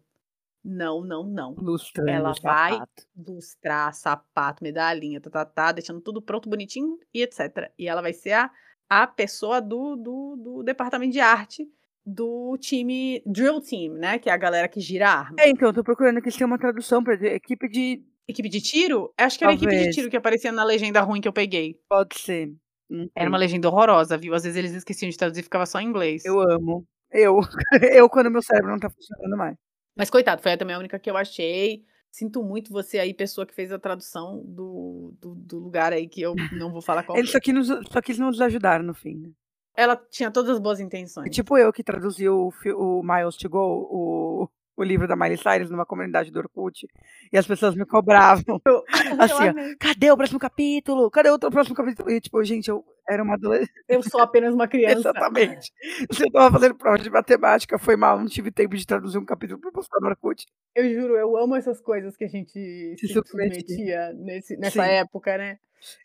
Não, não, não.
Lustrando
Ela vai-
sapato.
Lustrar, sapato, medalhinha, tá, tá, tá, deixando tudo pronto, bonitinho e etc. E ela vai ser a, a pessoa do, do, do departamento de arte do time Drill Team, né? Que é a galera que gira a arma.
É, então, eu tô procurando aqui se tem uma tradução pra dizer equipe de.
Equipe de tiro? Acho que era a equipe de tiro que aparecia na legenda ruim que eu peguei.
Pode ser. Não
Era uma legenda horrorosa, viu? Às vezes eles esqueciam de traduzir e ficava só em inglês.
Eu amo. Eu. eu, quando meu cérebro não tá funcionando mais.
Mas coitado, foi também a única que eu achei. Sinto muito você aí, pessoa que fez a tradução do, do, do lugar aí que eu não vou falar qual
Ele
foi.
só, quis nos, só quis nos ajudar no fim, né?
Ela tinha todas as boas intenções.
tipo eu que traduzi o, o Miles to Go, o, o livro da Miley Cyrus, numa comunidade do Orkut, e as pessoas me cobravam.
Eu
assim, ó. Cadê o próximo capítulo? Cadê o outro próximo capítulo? E tipo, gente, eu era uma adolescente.
Eu sou apenas uma criança.
Exatamente. Se eu tava fazendo prova de matemática, foi mal, não tive tempo de traduzir um capítulo para postar no Orkut.
Eu juro, eu amo essas coisas que a gente
Se
se
submetia.
nesse, nessa
Sim.
época, né?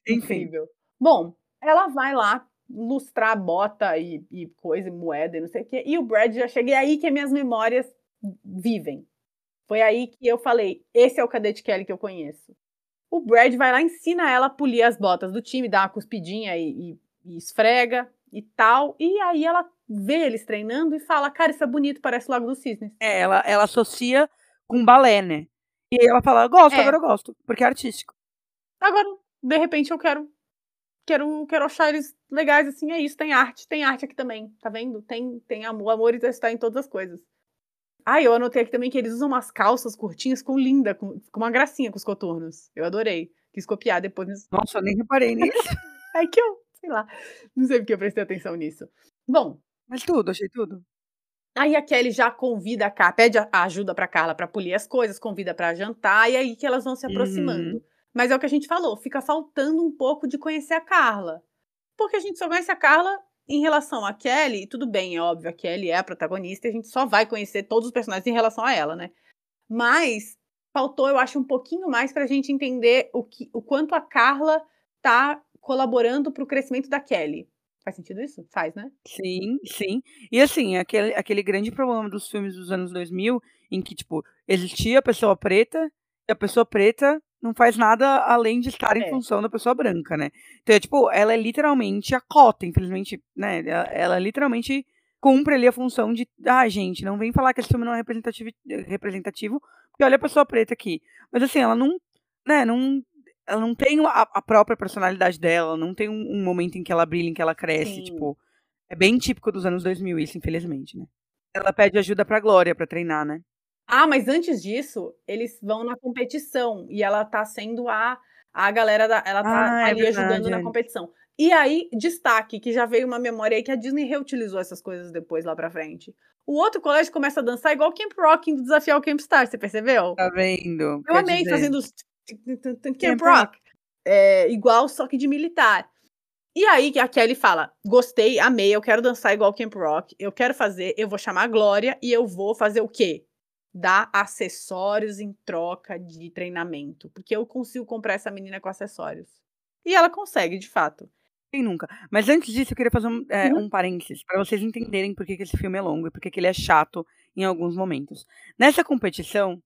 Enfim.
Incrível. Bom, ela vai lá lustrar bota e, e coisa, moeda e não sei o quê. E o Brad já chega. É aí que minhas memórias vivem. Foi aí que eu falei: esse é o Cadete Kelly que eu conheço. O Brad vai lá, ensina ela a polir as botas do time, dá uma cuspidinha e, e- e esfrega e tal. E aí ela vê eles treinando e fala: Cara, isso é bonito, parece o Lago dos Cisnes.
É, ela, ela associa com balé, né? E aí ela fala, gosto,
É.
agora eu gosto, porque é artístico.
Agora, de repente, eu quero. Quero, quero achar eles legais, assim, é isso, tem arte, tem arte aqui também, tá vendo? Tem, tem amor, amor está em todas as coisas. Ah, eu anotei aqui também que eles usam umas calças curtinhas com linda, com, com uma gracinha com os coturnos. Eu adorei. Quis copiar depois.
Nossa, eu nem reparei nisso.
É que eu, sei lá, não sei porque eu prestei atenção nisso. Bom,
Mas tudo, achei tudo.
Aí a Kelly já convida a Carla, pede a ajuda pra Carla pra polir as coisas, convida pra jantar, e aí que elas vão se aproximando. Mas é o que a gente falou, fica faltando um pouco de conhecer a Carla. Porque a gente só conhece a Carla em relação a Kelly, tudo bem, é óbvio, a Kelly é a protagonista, a gente só vai conhecer todos os personagens em relação a ela, né? Mas faltou, eu acho, um pouquinho mais pra gente entender o, que, o quanto a Carla tá colaborando pro crescimento da Kelly. Faz sentido isso? Faz, né?
Sim, sim. E assim, aquele, aquele grande problema dos filmes dos anos 2000, em que, tipo, existia a pessoa preta, e a pessoa preta não faz nada além de estar em
É.
função da pessoa branca, né? Então, é, tipo, ela é literalmente a cota, infelizmente, né? Ela, ela literalmente cumpre ali a função de, ah, gente, não vem falar que esse filme não é representativo, representativo porque olha a pessoa preta aqui. Mas assim, ela não, né, não, ela não tem a, a própria personalidade dela, não tem um, um momento em que ela brilha, em que ela cresce,
Sim.
tipo, é bem típico dos anos 2000 isso, infelizmente, né? Ela pede ajuda pra Glória pra treinar, né?
Ah, mas antes disso, eles vão na competição e ela tá sendo a, a galera da. Ela tá
Ah, é
ali ajudando
verdade,
na competição. E aí, destaque, que já veio uma memória aí que a Disney reutilizou essas coisas depois lá pra frente. O outro colégio começa a dançar igual o Camp Rock do desafiar o Camp Star, você percebeu?
Tá vendo?
Eu amei
dizer,
fazendo os Camp
Camp
Rock. É, igual, só que de militar. E aí que a Kelly fala: gostei, amei, eu quero dançar igual Camp Rock, eu quero fazer, eu vou chamar a Glória e eu vou fazer o quê? Dar acessórios em troca de treinamento. Porque eu consigo comprar essa menina com acessórios. E ela consegue, de fato.
Quem nunca? Mas antes disso, eu queria fazer um, é,
Uhum.
um parênteses, pra vocês entenderem por que, que esse filme é longo e por que, que ele é chato em alguns momentos. Nessa competição,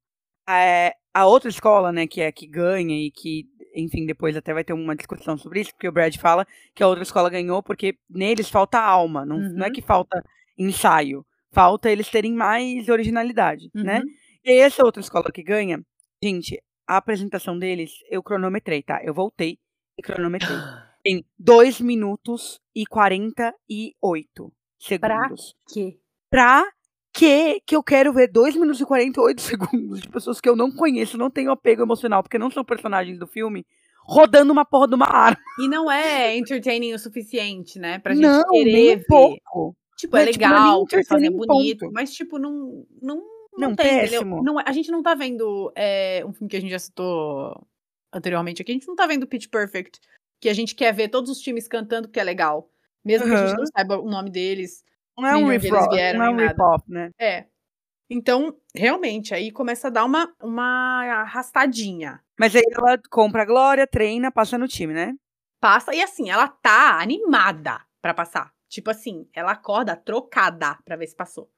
é, a outra escola, né, que é a que ganha e que, enfim, depois até vai ter uma discussão sobre isso, porque o Brad fala que a outra escola ganhou porque neles falta alma, não, não é
Uhum.
que falta ensaio, falta eles terem mais originalidade, né?
Uhum.
E aí essa outra escola que ganha, gente, a apresentação deles, eu cronometrei, tá? Eu voltei e cronometrei. Em 2 minutos e 48 segundos.
Que?
Pra que que eu quero ver 2 minutos e 48 segundos de pessoas que eu não conheço, não tenho apego emocional, porque não são personagens do filme, rodando uma porra de uma arma.
E não é entertaining o suficiente, né? Pra gente
não,
querer
nem um
ver.
pouco.
Tipo, é
é, tipo, é
legal, que fazem
entertaining,
bonito,
ponto.
mas, tipo, não. Não,
Não,
não tem, entendeu?
péssimo.
Não, é- a gente não tá vendo é, um filme que a gente já citou anteriormente aqui, a gente não tá vendo Pitch Perfect, que a gente quer ver todos os times cantando porque é legal. Mesmo que a gente não saiba o nome deles.
Não é um
eles
rip-off, não é um rip-off, né?
É. Então, realmente, aí começa a dar uma, uma arrastadinha.
Mas aí ela compra a Glória, treina, passa no time, né?
Passa, e assim, ela tá animada pra passar. Tipo assim, ela acorda trocada pra ver se passou.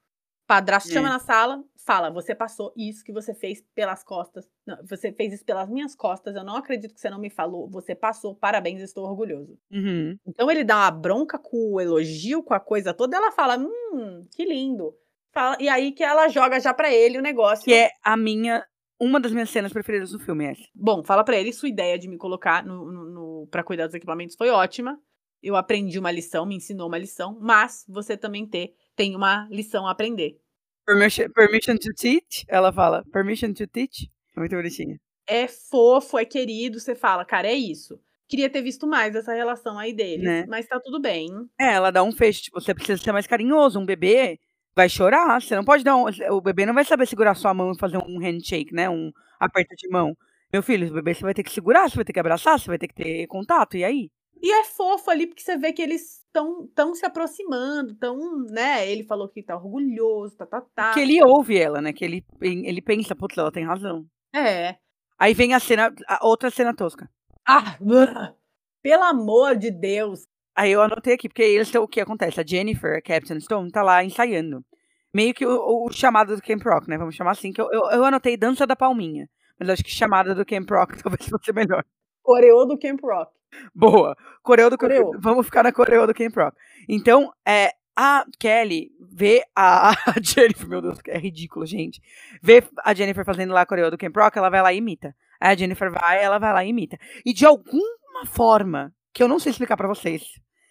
Padrasto
É.
chama na sala, fala: Você passou isso que você fez pelas costas. Não, você fez isso pelas minhas costas. Eu não acredito que você não me falou. Você passou, parabéns, estou orgulhoso.
Uhum.
Então ele dá uma bronca com o elogio, com a coisa toda. Ela fala: Hum, que lindo. Fala, e aí que ela joga já pra ele o negócio.
Que é a minha. Uma das minhas cenas preferidas do filme, é essa.
Bom, fala pra ele, sua ideia de me colocar no, no, no, para cuidar dos equipamentos foi ótima. Eu aprendi uma lição, me ensinou uma lição, mas você também ter, tem uma lição a aprender.
Permission, permission to teach? Ela fala, permission to teach? É Muito bonitinha.
É fofo, é querido, você fala, cara, é isso. Queria ter visto mais essa relação aí deles,
Né?
mas tá tudo bem.
É, ela dá um fecho, tipo, você precisa ser mais carinhoso. Um bebê vai chorar, você não pode dar um. O bebê não vai saber segurar sua mão e fazer um handshake, né? Um aperto de mão. Meu filho, o bebê você vai ter que segurar, você vai ter que abraçar, você vai ter que ter contato, e aí?
E é fofo ali, porque você vê que eles estão tão se aproximando, tão, né? Ele falou que tá orgulhoso, tá, tá, tá.
Que ele ouve ela, né? Que ele, ele pensa, putz, ela tem razão.
É.
Aí vem a cena, a outra cena tosca.
Ah, pelo amor de Deus.
Aí eu anotei aqui, porque eles, o que acontece? A Jennifer, a Captain Stone, tá lá ensaiando. Meio que o, o chamado do Camp Rock, né? Vamos chamar assim, que eu, eu, eu anotei Dança da Palminha. Mas acho que chamada do Camp Rock talvez fosse melhor.
Coreô do Camp Rock.
Boa. Coreô do
Coreô.
Vamos ficar na coreô do Camp Rock. Então, é, a Kelly vê a, a Jennifer, meu Deus, é ridículo, gente. Vê a Jennifer fazendo lá a coreô do Camp Rock, ela vai lá e imita. Aí a Jennifer vai, ela vai lá e imita. E de alguma forma, que eu não sei explicar para vocês,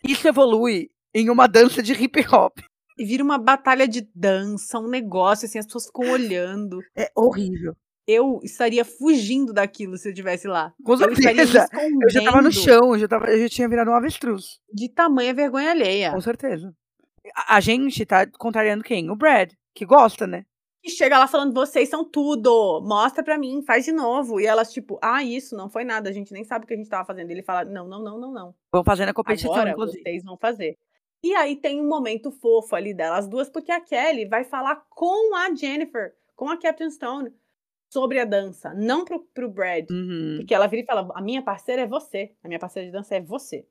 isso evolui em uma dança de hip hop.
E vira uma batalha de dança, um negócio, assim, as pessoas ficam olhando.
É horrível.
Eu estaria fugindo daquilo se eu estivesse lá.
Com certeza. Eu já tava no chão, eu já, tava, eu já tinha virado um avestruz.
De tamanha vergonha alheia.
Com certeza. A, a gente tá contrariando quem? O Brad, que gosta, né?
E chega lá falando, vocês são tudo, mostra pra mim, faz de novo. E elas, tipo, ah, isso não foi nada, a gente nem sabe o que a gente tava fazendo. Ele fala, não, não, não, não, não.
Vão fazendo a competição,
Agora
inclusive.
vocês vão fazer. E aí tem um momento fofo ali delas duas, porque a Kelly vai falar com a Jennifer, com a Captain Stone, sobre a dança, não pro, pro Brad.
Uhum.
Porque ela vira e fala: a minha parceira é você, a minha parceira de dança é você.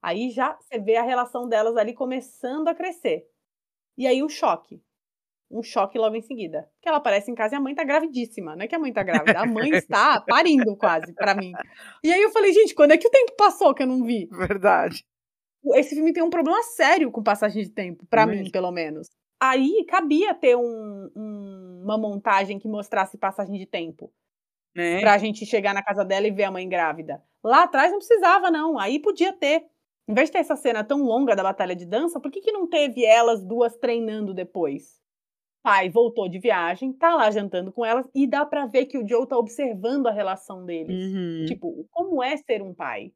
Aí já você vê a relação delas ali começando a crescer. E aí o choque. Um choque logo em seguida. Que ela aparece em casa e a mãe tá gravidíssima. Não é que a mãe tá grávida, a mãe está parindo quase pra mim. E aí eu falei, gente, quando é que o tempo passou que eu não vi?
Verdade.
Esse filme tem um problema sério com passagem de tempo, pra mim,
Mesmo.
pelo menos. Aí cabia ter um- um- uma montagem que mostrasse passagem de tempo
Né?
pra gente chegar na casa dela e ver a mãe grávida. Lá atrás não precisava, não. Aí podia ter. Em vez de ter essa cena tão longa da batalha de dança, por que, que não teve elas duas treinando depois? Pai voltou de viagem, tá lá jantando com elas e dá pra ver que o Joe tá observando a relação deles.
Uhum.
Tipo, como é ser um pai?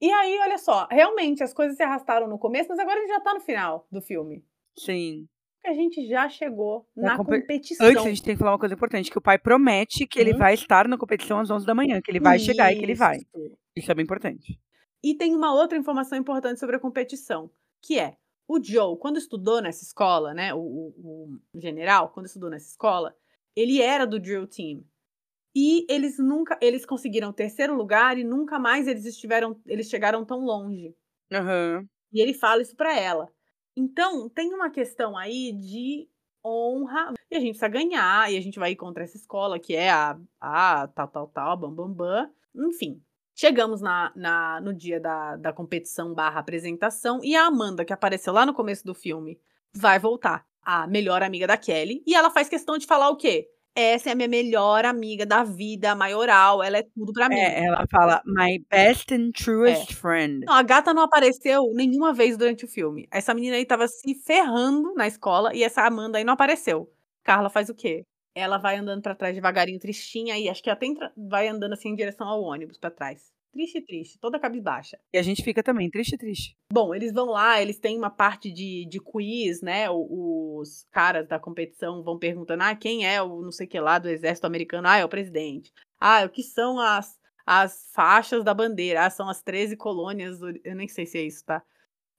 E aí, olha só, realmente as coisas se arrastaram no começo, mas agora a gente já tá no final do filme.
Sim.
A gente já chegou
Na
na
compe-
competição.
Antes, a gente tem que falar uma coisa importante, que o pai promete que ele
Uhum.
vai estar na competição às 11 da manhã, que ele vai chegar e que ele vai.
Isso.
Isso é bem importante.
E tem uma outra informação importante sobre a competição, que é o Joe, quando estudou nessa escola, né, o, o- o general, quando estudou nessa escola, ele era do drill team. E eles nunca, eles conseguiram o terceiro lugar e nunca mais eles estiveram, eles chegaram tão longe.
Aham.
E ele fala isso pra ela. Então, tem uma questão aí de honra. E a gente precisa ganhar, e a gente vai ir contra essa escola, que é a, a tal, tal, tal, bam, bam, bam. Enfim. Chegamos na, na, no dia da, da competição barra apresentação, e a Amanda, que apareceu lá no começo do filme, vai voltar. A melhor amiga da Kelly. E ela faz questão de falar o quê? Essa é a minha melhor amiga da vida, a maioral, ela é tudo pra mim.
É, ela fala, my best and truest friend.
Não, a gata não apareceu nenhuma vez durante o filme. Essa menina aí tava se ferrando na escola e essa Amanda aí não apareceu. Carla faz o quê? Ela vai andando pra trás devagarinho, tristinha aí, acho que até entra- vai andando assim em direção ao ônibus pra trás. Triste, triste, toda cabisbaixa.
E a gente fica também triste, triste.
Bom, eles vão lá, eles têm uma parte de, de quiz, né? Os caras da competição vão perguntando: ah, quem é o não sei o que lá do exército americano? Ah, é o presidente. Ah, o que são as, as faixas da bandeira? Ah, são as 13 colônias. Eu nem sei se é isso, tá?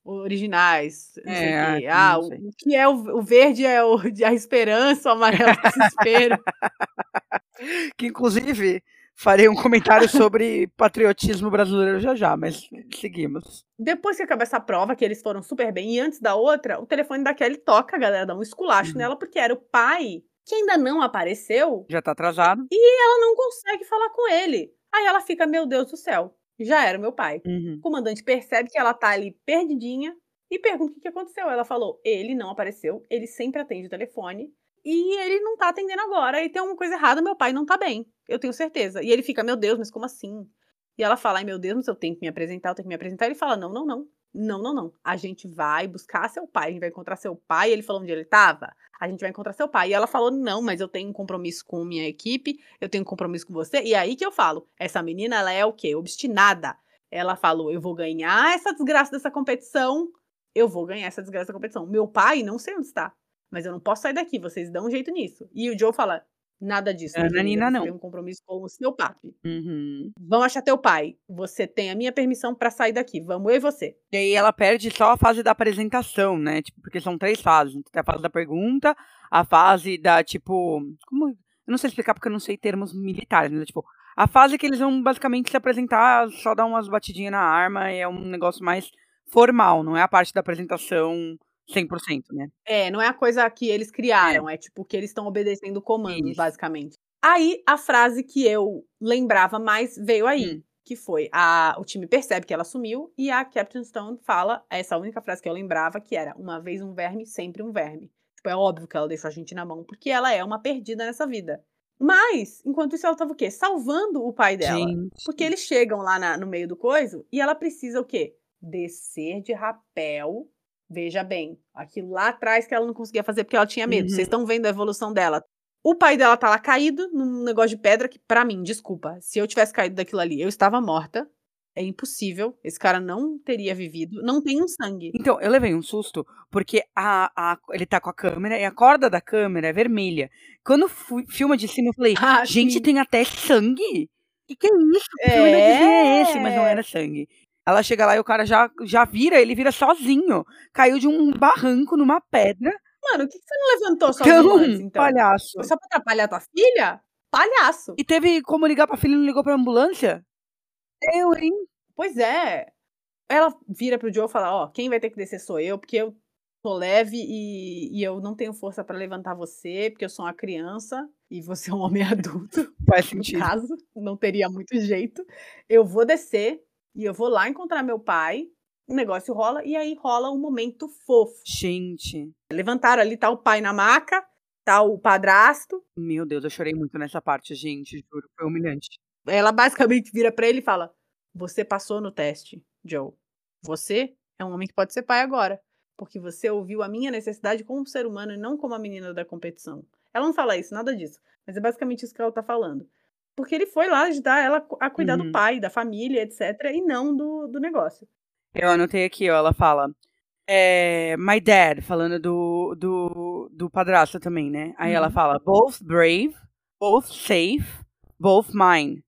Originais.
É,
o quê.
ah,
o, o que é o, o verde é o, a esperança, o amarelo é o desespero.
Que, inclusive, farei um comentário sobre patriotismo brasileiro já já, mas seguimos.
Depois que acaba essa prova, que eles foram super bem, e antes da outra, o telefone da Kelly toca, a galera dá um esculacho
Uhum.
nela, porque era o pai que ainda não apareceu,
Já tá atrasado.
ela não consegue falar com ele. Aí ela fica, meu Deus do céu, já era o meu pai.
Uhum.
O comandante percebe que ela tá ali perdidinha e pergunta o que aconteceu. Ela falou, ele não apareceu, ele sempre atende o telefone e ele não tá atendendo agora e tem alguma coisa errada, meu pai não tá bem, eu tenho certeza. E ele fica, meu Deus, mas como assim? E ela fala, ai meu Deus, mas eu tenho que me apresentar, eu tenho que me apresentar. Ele fala, não, não, não, não, não, não. A gente vai buscar seu pai, a gente vai encontrar seu pai. Ele falou onde ele tava, a gente vai encontrar seu pai. E ela falou, não, mas eu tenho um compromisso com minha equipe, eu tenho um compromisso com você. E aí que eu falo, essa menina, ela é o quê? Obstinada. Ela falou, eu vou ganhar essa desgraça dessa competição, eu vou ganhar essa desgraça dessa competição. Meu pai, não sei onde está, mas eu não posso sair daqui, vocês dão um jeito nisso. E o Joe fala, Nada disso.
Ana Nina, não.
tem um compromisso com o seu papi.
Uhum.
Vamos achar teu pai. Você tem a minha permissão pra sair daqui. Vamos eu e você.
E aí ela perde só a fase da apresentação, né? Tipo, porque são três fases. Tem a fase da pergunta, a fase da, tipo. Como. Eu não sei explicar porque eu não sei termos militares, né? Tipo, a fase que eles vão basicamente se apresentar, só dar umas batidinhas na arma, e é um negócio mais formal, não é a parte da apresentação 100%, né?
É, não é a coisa que eles criaram, é, tipo que eles estão obedecendo comandos,
Isso.
basicamente. Aí, a frase que eu lembrava mais veio aí.
Hum.
Que foi, a, o time percebe que ela sumiu e a Captain Stone fala essa única frase que eu lembrava, que era uma vez um verme, sempre um verme. Tipo, é óbvio que ela deixou a gente na mão, porque ela é uma perdida nessa vida. Mas, enquanto isso, ela tava o quê? Salvando o pai dela.
Gente.
Porque eles chegam lá na- no meio do coiso e ela precisa o quê? Descer de rapel. Veja bem, aquilo lá atrás que ela não conseguia fazer porque ela tinha medo.
Uhum.
Vocês estão vendo a evolução dela. O pai dela tá lá caído num negócio de pedra que, pra mim, desculpa, se eu tivesse caído daquilo ali, eu estava morta. É impossível. Esse cara não teria vivido. Não tem um sangue.
Então, eu levei um susto, porque a, a- ele tá com a câmera e a corda da câmera é vermelha. Quando fui, filma de cima, eu falei,
Ah,
gente,
sim.
tem até sangue? Que que é isso? Que Disney é esse? Mas não
É.
era sangue. Ela chega lá e o cara já, já vira, ele vira sozinho. Caiu de um barranco numa pedra.
Mano, o que que você não levantou sozinho
Então,
antes, então?
palhaço.
Foi só pra atrapalhar tua filha? Palhaço.
E teve como ligar pra filha e não ligou pra ambulância? Eu, hein?
Pois é. Ela vira pro Joe e fala: Ó, quem vai ter que descer sou eu, porque eu tô leve e, e eu não tenho força pra levantar você, porque eu sou uma criança e você é um homem adulto.
Faz
No
sentido.
caso, não teria muito jeito. Eu vou descer e eu vou lá encontrar meu pai. O negócio rola e aí rola um momento fofo.
Gente,
Levantaram ali, tá o pai na maca, tá o padrasto.
meu Deus, eu chorei muito nessa parte, gente, juro. Foi humilhante.
Ela basicamente vira pra ele e fala: Você passou no teste, Joe. Você é um homem que pode ser pai agora. Porque você ouviu a minha necessidade como ser humano e não como a menina da competição. Ela não fala isso, nada disso. Mas é basicamente isso que ela tá falando. Porque ele foi lá ajudar ela a cuidar
Uhum.
do pai, da família, etc. E não do, do negócio.
Eu anotei aqui, ó, ela fala. É, my dad, falando do, do, do padrasto também, né? Aí ela
Uhum.
fala, both brave, both safe, both mine.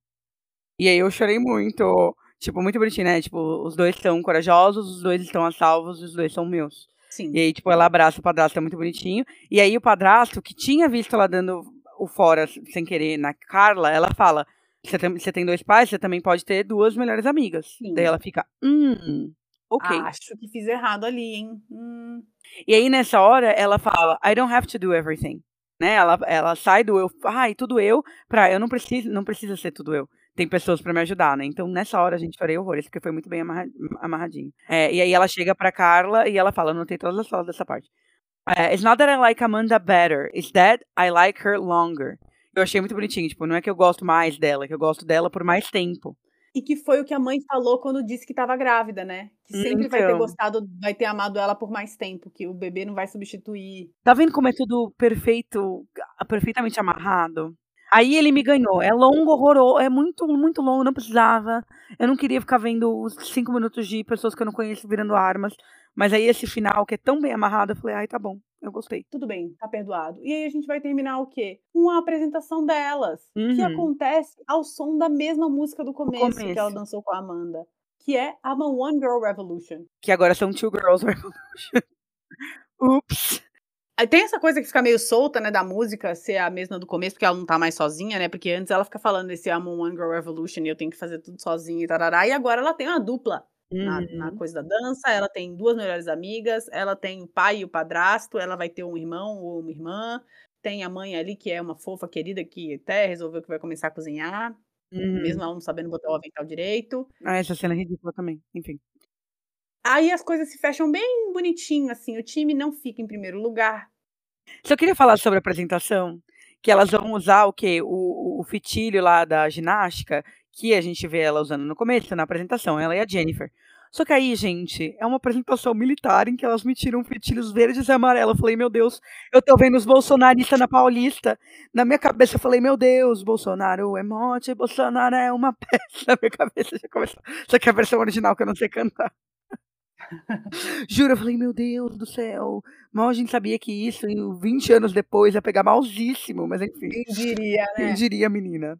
E aí eu chorei muito. Tipo, muito bonitinho, né? Tipo, os dois são corajosos, os dois estão a salvos, os dois são meus.
Sim.
E aí, tipo, ela abraça o padrasto, é muito bonitinho. E aí o padrasto, que tinha visto ela dando o fora sem querer na Carla, ela fala: Você tem, você tem dois pais, você também pode ter duas melhores amigas.
Sim.
Daí ela fica, hum, ok.
Acho que fiz errado ali, hein? Hum.
E aí, nessa hora, ela fala, I don't have to do everything. Né? Ela, ela sai do eu, ai, tudo eu, pra eu não preciso, não precisa ser tudo eu. Tem pessoas pra me ajudar, né? Então, nessa hora, a gente chorei horrores, porque foi muito bem amarra- amarradinho. É, e aí ela chega pra Carla e ela fala, eu notei todas as falas dessa parte. É, It's not that I like Amanda better, it's that I like her longer. Eu achei muito bonitinho, tipo, não é que eu gosto mais dela, é que eu gosto dela por mais tempo.
E que foi o que a mãe falou quando disse que estava grávida, né? Que sempre vai ter
Então.
gostado, vai ter amado ela por mais tempo, que o bebê não vai substituir.
Tá vendo como é tudo perfeito, perfeitamente amarrado? Aí ele me ganhou. É longo, horroroso, é muito, muito longo, não precisava. Eu não queria ficar vendo os cinco minutos de pessoas que eu não conheço virando armas. Mas aí esse final, que é tão bem amarrado, eu falei, ai, tá bom, eu gostei.
Tudo bem, tá perdoado. E aí a gente vai terminar o quê? Com a apresentação delas, que
Uhum.
acontece ao som da mesma música do começo, que ela
começo.
dançou com a Amanda, que é a One Girl Revolution.
Que agora são Two Girls Revolution. Ups.
Tem essa coisa que fica meio solta, né, da música ser a mesma do começo, porque ela não tá mais sozinha, né? Porque antes ela fica falando esse I'm a One Girl Revolution e eu tenho que fazer tudo sozinha e tarará. E agora ela tem uma dupla na, na
Uhum.
coisa da dança, ela tem duas melhores amigas, ela tem o pai e o padrasto, ela vai ter um irmão ou uma irmã, tem a mãe ali que é uma fofa querida que até resolveu que vai começar a cozinhar,
Uhum.
mesmo ela não sabendo botar o avental direito.
Ah, essa cena é ridícula também. Enfim.
Aí as coisas se fecham bem bonitinho, assim, o time não fica em primeiro lugar.
Só queria falar sobre a apresentação, que elas vão usar o quê? O, o fitilho lá da ginástica, que a gente vê ela usando no começo, na apresentação, ela e a Jennifer. Só que aí, gente, é uma apresentação militar em que elas me tiram fitilhos verdes e amarelos. Eu falei, meu Deus, eu tô vendo os bolsonaristas na Paulista. Na minha cabeça eu falei, meu Deus, Bolsonaro é morte, Bolsonaro é uma peça. Na minha cabeça já começou. Só que a versão original que eu não sei cantar. Juro, eu falei, meu Deus do céu. Mal a gente sabia que isso, em 20 anos depois, ia pegar malzíssimo, mas enfim.
Quem diria,
Quem
né?
diria, menina?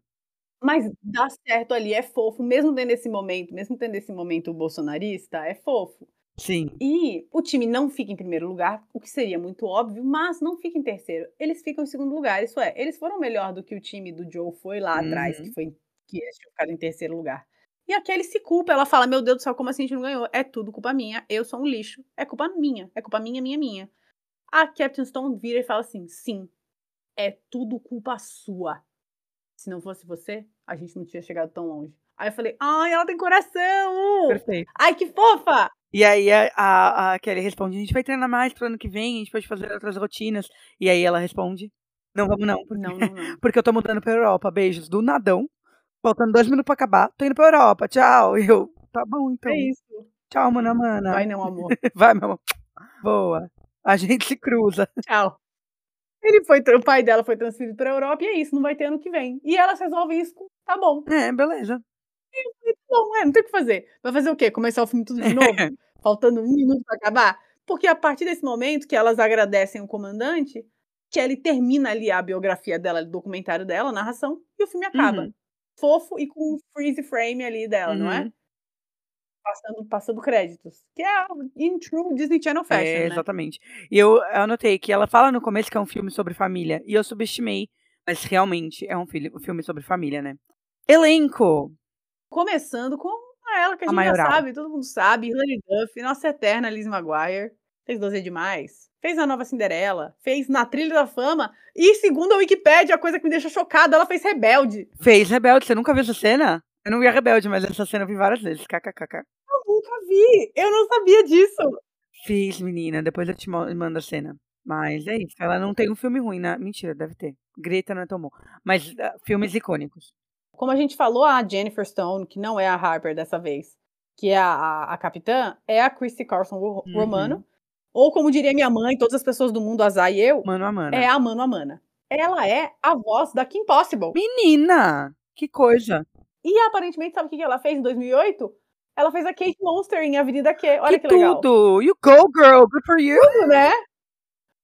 Mas dá certo ali, é fofo, mesmo tendo esse momento, mesmo tendo esse momento bolsonarista, é fofo.
Sim.
E o time não fica em primeiro lugar, o que seria muito óbvio, mas não fica em terceiro. Eles ficam em segundo lugar. Isso é, eles foram melhor do que o time do Joe foi lá atrás,
Uhum.
que foi que eles tinham ficado em terceiro lugar. E a Kelly se culpa, ela fala: Meu Deus do céu, como assim a gente não ganhou? É tudo culpa minha, eu sou um lixo. É culpa minha, é culpa minha, minha, minha. A Captain Stone vira e fala assim: Sim, é tudo culpa sua. Se não fosse você, a gente não tinha chegado tão longe. Aí eu falei: Ai, ela tem coração!
Perfeito.
Ai, que fofa!
E aí a, a, a Kelly responde: a gente vai treinar mais pro ano que vem, a gente pode fazer outras rotinas. E aí ela responde: Não, vamos não. Porque,
Não, não, não.
porque eu tô mudando pra Europa. Beijos do nadão. Faltando dois minutos pra acabar. Tô indo pra Europa. Tchau. E eu, tá bom então.
É isso.
Tchau, mana, mana.
Vai não, amor.
Vai, meu amor. Boa. A gente se cruza.
Tchau. Ele foi, o pai dela foi transferido pra Europa e é isso, não vai ter ano que vem. E elas resolvem isso com, tá bom.
É, beleza.
Tá bom, é, não tem o que fazer. Vai fazer o quê? Começar o filme tudo de novo? Faltando um minuto pra acabar? Porque a partir desse momento que elas agradecem o comandante, Kelly termina ali a biografia dela, o documentário dela, a narração, e o filme acaba.
Uhum.
Fofo e com um freeze frame ali dela, não é? Passando, passando créditos. Que é in true Disney Channel fashion,
É,
né?
exatamente. E eu, anotei que ela fala no começo que é um filme sobre família. E eu subestimei. Mas realmente é um filme sobre família, né? Elenco!
Começando com ela, que a
A
gente
maioral.
já sabe, todo mundo sabe. Hilary Duff, nossa eterna Liz Maguire. Fez 12 demais. Fez a nova Cinderela. Fez Na Trilha da Fama. E segundo a Wikipédia, a coisa que me deixa chocada, ela fez Rebelde.
Fez Rebelde. Você nunca viu essa cena? Eu não vi a Rebelde, mas essa cena eu vi várias vezes. KKKK.
Eu nunca vi. Eu não sabia disso.
Fiz, menina. Depois eu te mando a cena. Mas é isso. Ela não tem um filme ruim, né? Mentira, deve ter. Greta não é tão bom. Mas ah, filmes icônicos.
Como a gente falou, a Jennifer Stone, que não é a Harper dessa vez, que é a, a, a capitã, é a Christy Carlson
Uhum.
Romano. Ou como diria minha mãe, todas as pessoas do mundo, Azar e eu,
Mano a mano.
é a Mano Amana. Ela é a voz da Kim Possible.
Menina! Que coisa.
E aparentemente, sabe o que ela fez em 2008? Ela fez a Kate Monster em Avenida Q. Olha que,
que
legal.
tudo! You go, girl! Good for you!
Tudo, né?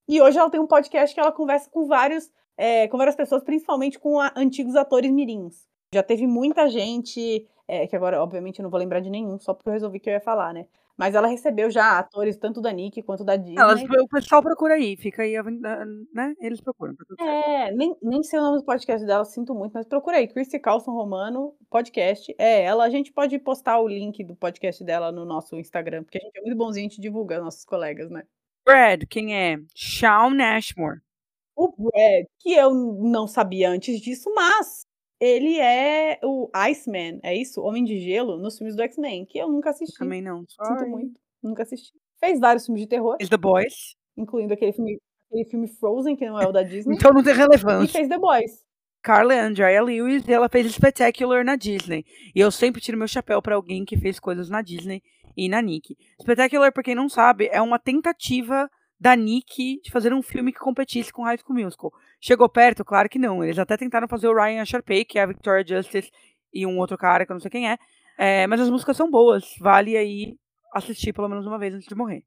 E hoje ela tem um podcast que ela conversa com vários, é, com várias pessoas, principalmente com a- antigos atores mirins. Já teve muita gente, é, que agora, obviamente, eu não vou lembrar de nenhum, só porque eu resolvi que eu ia falar, né? Mas ela recebeu já atores tanto da Nick quanto da Disney.
Elas, o pessoal procura aí, fica aí, né? Eles procuram. tá.
É, nem, nem sei o nome do podcast dela, sinto muito, mas procura aí, Christy Carlson Romano, podcast, é ela. A gente pode postar o link do podcast dela no nosso Instagram, porque a gente é muito bonzinho, a gente divulga nossos colegas, né?
Brad, quem é? Shawn Ashmore.
O Brad, que eu não sabia antes disso, mas ele é o Iceman, é isso? Homem de Gelo, nos filmes do X-Men, que eu nunca assisti.
Também não.
Sinto
Sorry.
muito, nunca assisti. Fez vários filmes de terror,
Fez The Boys.
incluindo aquele filme, aquele filme Frozen, que não é o da Disney,
Então não tem
e
relevância.
fez The Boys.
Carla Andrea Lewis, e ela fez Spectacular na Disney. E eu sempre tiro meu chapéu pra alguém que fez coisas na Disney e na Nick. Spectacular, pra quem não sabe, é uma tentativa da Nick de fazer um filme que competisse com High School Musical. Chegou perto? Claro que não. Eles até tentaram fazer o Ryan Sharpay, que é a Victoria Justice, e um outro cara que eu não sei quem é. É, mas as músicas são boas. Vale aí assistir pelo menos uma vez antes de morrer.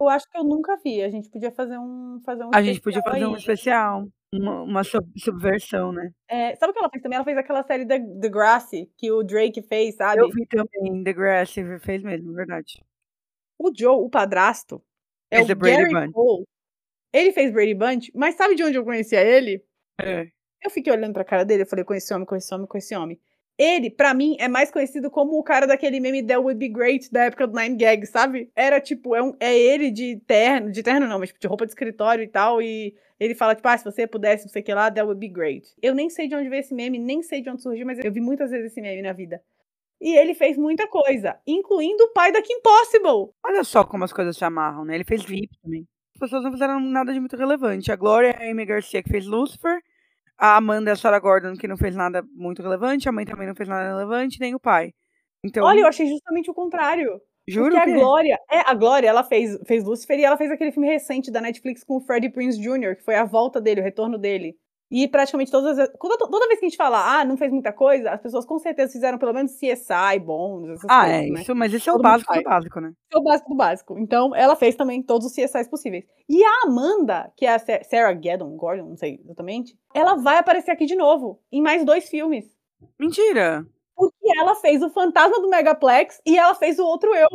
Eu acho que eu nunca vi. A gente podia fazer um um
A gente podia fazer um
aí.
especial. Uma, uma sub- subversão, né?
É, sabe o que ela fez também? Ela fez aquela série The, The Grassy, que o Drake fez, sabe?
Eu vi também The Grass, fez mesmo, verdade.
O Joe, o padrasto, é
Fez
o
The Brady Bunch.
Cole. Ele fez Brady Bunch, mas sabe de onde eu conhecia ele?
É.
Eu fiquei olhando pra cara dele, eu falei, conheci esse homem, conheci esse homem, conheci esse homem. Ele, pra mim, é mais conhecido como o cara daquele meme That Would Be Great, da época do Nine Gag, sabe? Era, tipo, é, um- é ele de terno, de terno não, mas tipo, de roupa de escritório e tal, e ele fala, tipo, ah, se você pudesse, não sei o que lá, That Would Be Great. Eu nem sei de onde veio esse meme, nem sei de onde surgiu, mas eu vi muitas vezes esse meme na vida. E ele fez muita coisa, incluindo o pai da Kim Possible.
Olha só como as coisas se amarram, né? Ele fez VIP também. As pessoas não fizeram nada de muito relevante. A Glória é a Amy Garcia, que fez Lucifer. A Amanda é a Sarah Gordon, que não fez nada muito relevante. A mãe também não fez nada relevante, nem o pai. Então,
Olha, eu achei justamente o contrário.
juro
Porque a
que...
Glória, é, a Glória, ela fez, fez Lucifer e ela fez aquele filme recente da Netflix com o Freddie Prinze Jr., que foi a volta dele, o retorno dele. E praticamente todas as toda, toda vez que a gente fala, ah, não fez muita coisa, as pessoas com certeza fizeram pelo menos CSI, bons, essas
Ah,
coisas,
é
né?
isso, mas esse é o
Todo mundo
básico do básico, né?
É o básico do básico. Então, ela fez também todos os CSIs possíveis. E a Amanda, que é a Sa- Sarah Gordon, Gordon, não sei exatamente, ela vai aparecer aqui de novo, em mais dois filmes.
Mentira!
Porque ela fez o Fantasma do Megaplex e ela fez o Outro Eu.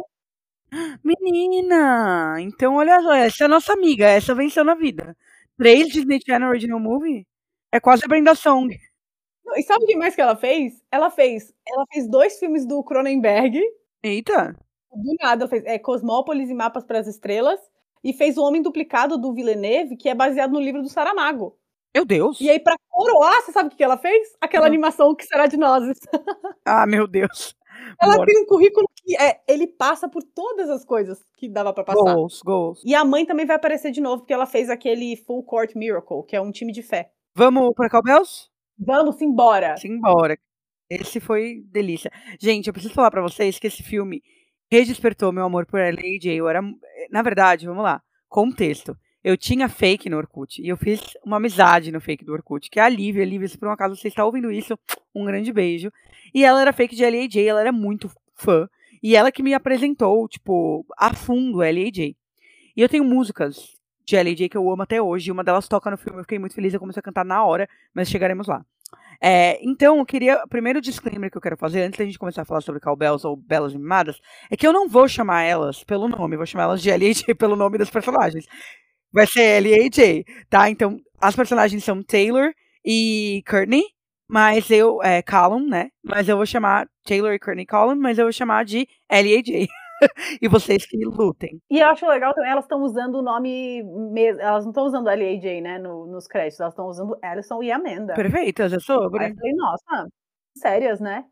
Menina! Então, olha só, essa é a nossa amiga, essa venceu na vida. Três Disney Channel Original Movie? É quase a Brenda Song.
E sabe o que mais que ela fez? Ela fez, ela fez dois filmes do Cronenberg,
Eita!
do nada, ela fez é, Cosmópolis e Mapas para as Estrelas, e fez O Homem Duplicado do Villeneuve, que é baseado no livro do Saramago.
Meu Deus!
E aí, pra coroar, você sabe o que ela fez? Aquela
Hum.
animação que será de nós.
Ah, meu Deus!
Ela
Bora.
tem um currículo que é, ele passa por todas as coisas que dava pra passar.
Goals, goals.
E a mãe também vai aparecer de novo, porque ela fez aquele Full Court Miracle, que é um time de fé.
Vamos pra Cowbells?
Vamos embora.
Simbora. Esse foi delícia. Gente, eu preciso falar pra vocês que esse filme redespertou meu amor por L.A.J. Eu era, na verdade, vamos lá, contexto. Eu tinha fake no Orkut e eu fiz uma amizade no fake do Orkut, que é a Lívia. Lívia, se por um acaso você está ouvindo isso, um grande beijo. E ela era fake de L.A.J., ela era muito fã. E ela que me apresentou, tipo, a fundo L.A.J. E eu tenho músicas de L.A.J. que eu amo até hoje. Uma delas toca no filme, eu fiquei muito feliz, eu comecei a cantar na hora, mas chegaremos lá. É, então, eu queria. O primeiro disclaimer que eu quero fazer, antes da gente começar a falar sobre Cowbells ou Belas Mimadas, é que eu não vou chamar elas pelo nome, vou chamar elas de L.A.J. pelo nome das personagens. Vai ser L.A.J., tá? Então, as personagens são Taylor e Courtney, mas eu. É, Callum, né? Mas eu vou chamar Taylor e Courtney Callum, mas eu vou chamar de L.A.J. e vocês que lutem.
E eu acho legal também, elas estão usando o nome mesmo. Elas não estão usando L.A.J., né, no- nos créditos. Elas estão usando Alison e Amanda.
Perfeitas, é
Aí
sobre.
eu falei, nossa, sérias, né?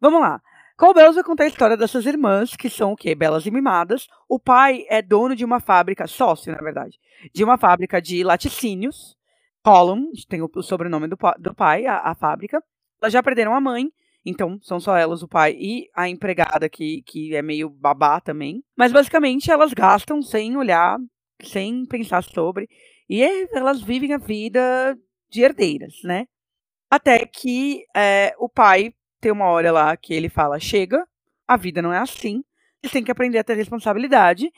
Vamos lá. Cowbells vai contar a história dessas irmãs, que são o quê? Belas e mimadas. O pai é dono de uma fábrica, sócio, na verdade, de uma fábrica de laticínios. Column, tem o, o sobrenome do, do pai, a, a fábrica. Elas já perderam a mãe, então são só elas, o pai e a empregada, que, que é meio babá também. Mas basicamente elas gastam sem olhar, sem pensar sobre. E é- elas vivem a vida de herdeiras, né? Até que é, o pai tem uma hora lá que ele fala: chega, a vida não é assim, vocês têm que aprender a ter responsabilidade.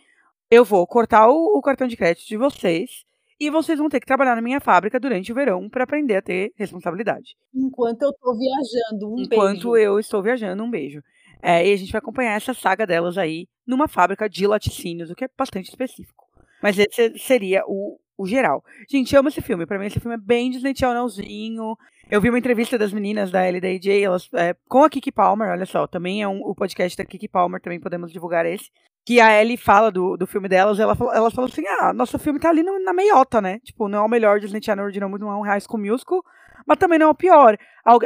Eu vou cortar o, o cartão de crédito de vocês e vocês vão ter que trabalhar na minha fábrica durante o verão para aprender a ter responsabilidade.
Enquanto eu tô viajando, um
Enquanto
beijo.
eu estou viajando, um beijo. É, e a gente vai acompanhar essa saga delas aí numa fábrica de laticínios, o que é bastante específico. Mas esse seria o, o geral. Gente, eu amo esse filme. Pra mim, esse filme é bem Disney Channelzinho. Eu vi uma entrevista das meninas da LDJ, elas, é, com a Kiki Palmer, olha só, também é um, o podcast da Kiki Palmer, também podemos divulgar esse. Que a Ellie fala do, do filme delas, ela, elas falam assim: ah, nosso filme tá ali no- na meiota, né? Tipo, não é o melhor Disney Channel Original, não é um High School Musical, mas também não é o pior.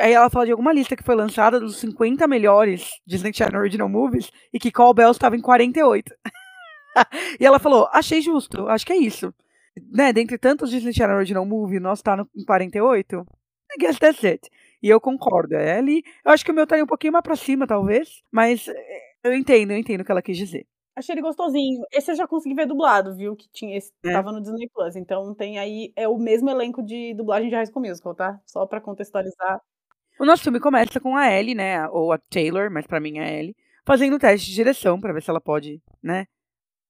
Aí ela fala de alguma lista que foi lançada dos 50 melhores Disney Channel Original Movies e que Call Bells estava em 48. e ela falou: achei justo, acho que é isso. Né, dentre tantos Disney Channel Original Movie, nosso tá no, em 48. I guess that's it. E eu concordo. É ali. Eu acho que o meu estaria um pouquinho mais pra cima, talvez. Mas é, eu entendo, eu entendo o que ela quis dizer.
Achei ele gostosinho. Esse eu já consegui ver dublado, viu? Que tinha esse
É.
tava no Disney Plus. Então tem aí é o mesmo elenco de dublagem de High School Musical, tá? Só pra contextualizar.
O nosso filme começa com a Ellie, né? Ou a Taylor, mas pra mim é a Ellie, fazendo o teste de direção pra ver se ela pode, né?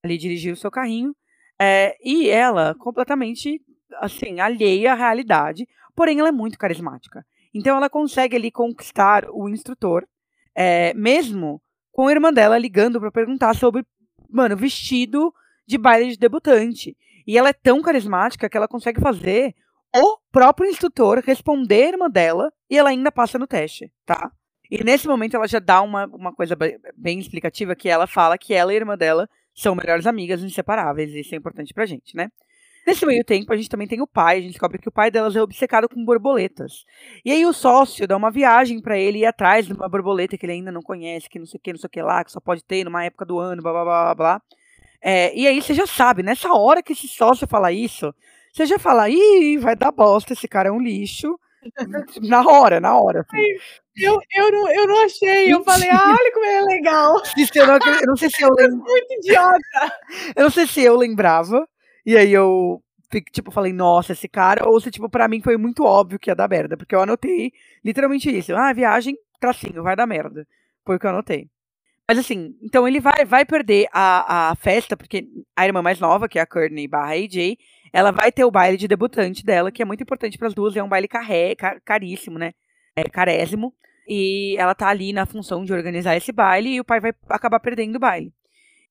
Ali dirigir o seu carrinho. É, e ela, completamente, assim, alheia à realidade, porém ela é muito carismática. Então ela consegue ali conquistar o instrutor, é, mesmo com a irmã dela ligando pra perguntar sobre, mano, vestido de baile de debutante. E ela é tão carismática que ela consegue fazer o próprio instrutor responder a irmã dela e ela ainda passa no teste, tá? E nesse momento ela já dá uma, uma coisa be- bem explicativa que ela fala que ela e a irmã dela são melhores amigas inseparáveis, e isso é importante pra gente, né? Nesse meio tempo, a gente também tem o pai, a gente descobre que o pai delas é obcecado com borboletas. E aí o sócio dá uma viagem pra ele ir atrás de uma borboleta que ele ainda não conhece, que não sei o que, não sei o que lá, que só pode ter numa época do ano, blá blá blá blá blá. É, e aí você já sabe, nessa hora que esse sócio fala isso, você já fala, ih, vai dar bosta, esse cara é um lixo. na hora, na hora. assim.
Eu, eu, não, eu não achei. Eu falei, ah, olha como ele é legal.
Isso eu, não, eu não sei se eu lembro.
Muito idiota.
Eu não sei se eu lembrava. E aí eu tipo, falei, nossa, esse cara, ou se, tipo, pra mim foi muito óbvio que ia dar merda, porque eu anotei literalmente isso. Ah, viagem, tracinho, vai dar merda. Foi o que eu anotei. Mas assim, então ele vai, vai perder a, a festa, porque a irmã mais nova, que é a Courtney barra AJ, ela vai ter o baile de debutante dela, que é muito importante para as duas, é um baile carré, car caríssimo, né? É carésimo. E ela tá ali na função de organizar esse baile e o pai vai acabar perdendo o baile.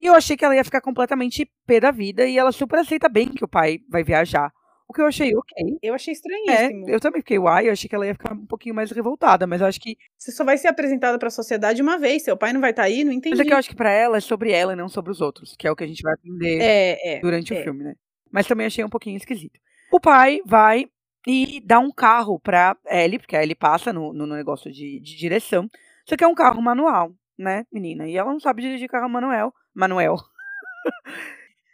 E eu achei que ela ia ficar completamente pé da vida e ela super aceita bem que o pai vai viajar. O que eu achei ok.
Eu achei
É,
estranhíssimo.
eu também fiquei uai, eu achei que ela ia ficar um pouquinho mais revoltada, mas eu acho que.
Você só vai ser apresentada pra sociedade uma vez. Seu pai não vai estar aí, não entendi.
Mas é que eu acho que pra ela é sobre ela e não sobre os outros, que é o que a gente vai aprender
É, é.
durante
é.
o filme, né? Mas também achei um pouquinho esquisito. O pai vai e dá um carro pra Ellie, porque a Ellie passa no, no negócio de, de direção. Só que é um carro manual, né, menina? E ela não sabe dirigir carro manual. Manuel.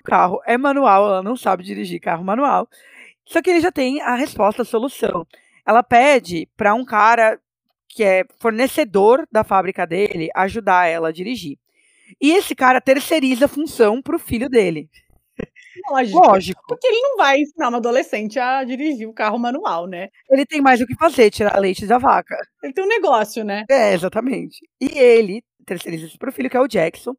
o carro é manual, ela não sabe dirigir carro manual. Só que ele já tem a resposta, a solução. Ela pede pra um cara que é fornecedor da fábrica dele ajudar ela a dirigir. E esse cara terceiriza a função pro filho dele.
Lógico.
Lógico.
Porque ele não vai ensinar uma adolescente a dirigir o carro manual, né?
Ele tem mais o que fazer, tirar leite da vaca.
Ele tem um negócio, né?
É, exatamente. E ele terceiriza isso pro filho, que é o Jackson.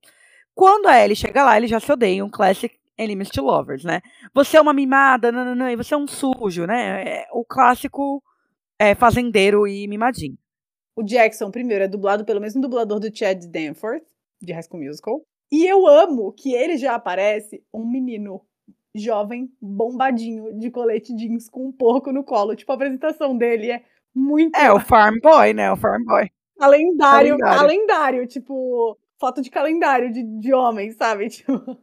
Quando a Ellie chega lá, eles já se odeiam, classic enemies to lovers, né? Você é uma mimada, nananã, e você é um sujo, né? É o clássico é, fazendeiro e mimadinho.
O Jackson, primeiro, é dublado pelo mesmo dublador do Chad Danforth, de High School Musical. E eu amo que ele já aparece um menino jovem, bombadinho, de colete jeans, com um porco no colo. Tipo, a apresentação dele é muito
É, o farm boy, né? O farm boy.
calendário,
calendário.
calendário, tipo, foto de calendário de, de homem, sabe? Tipo,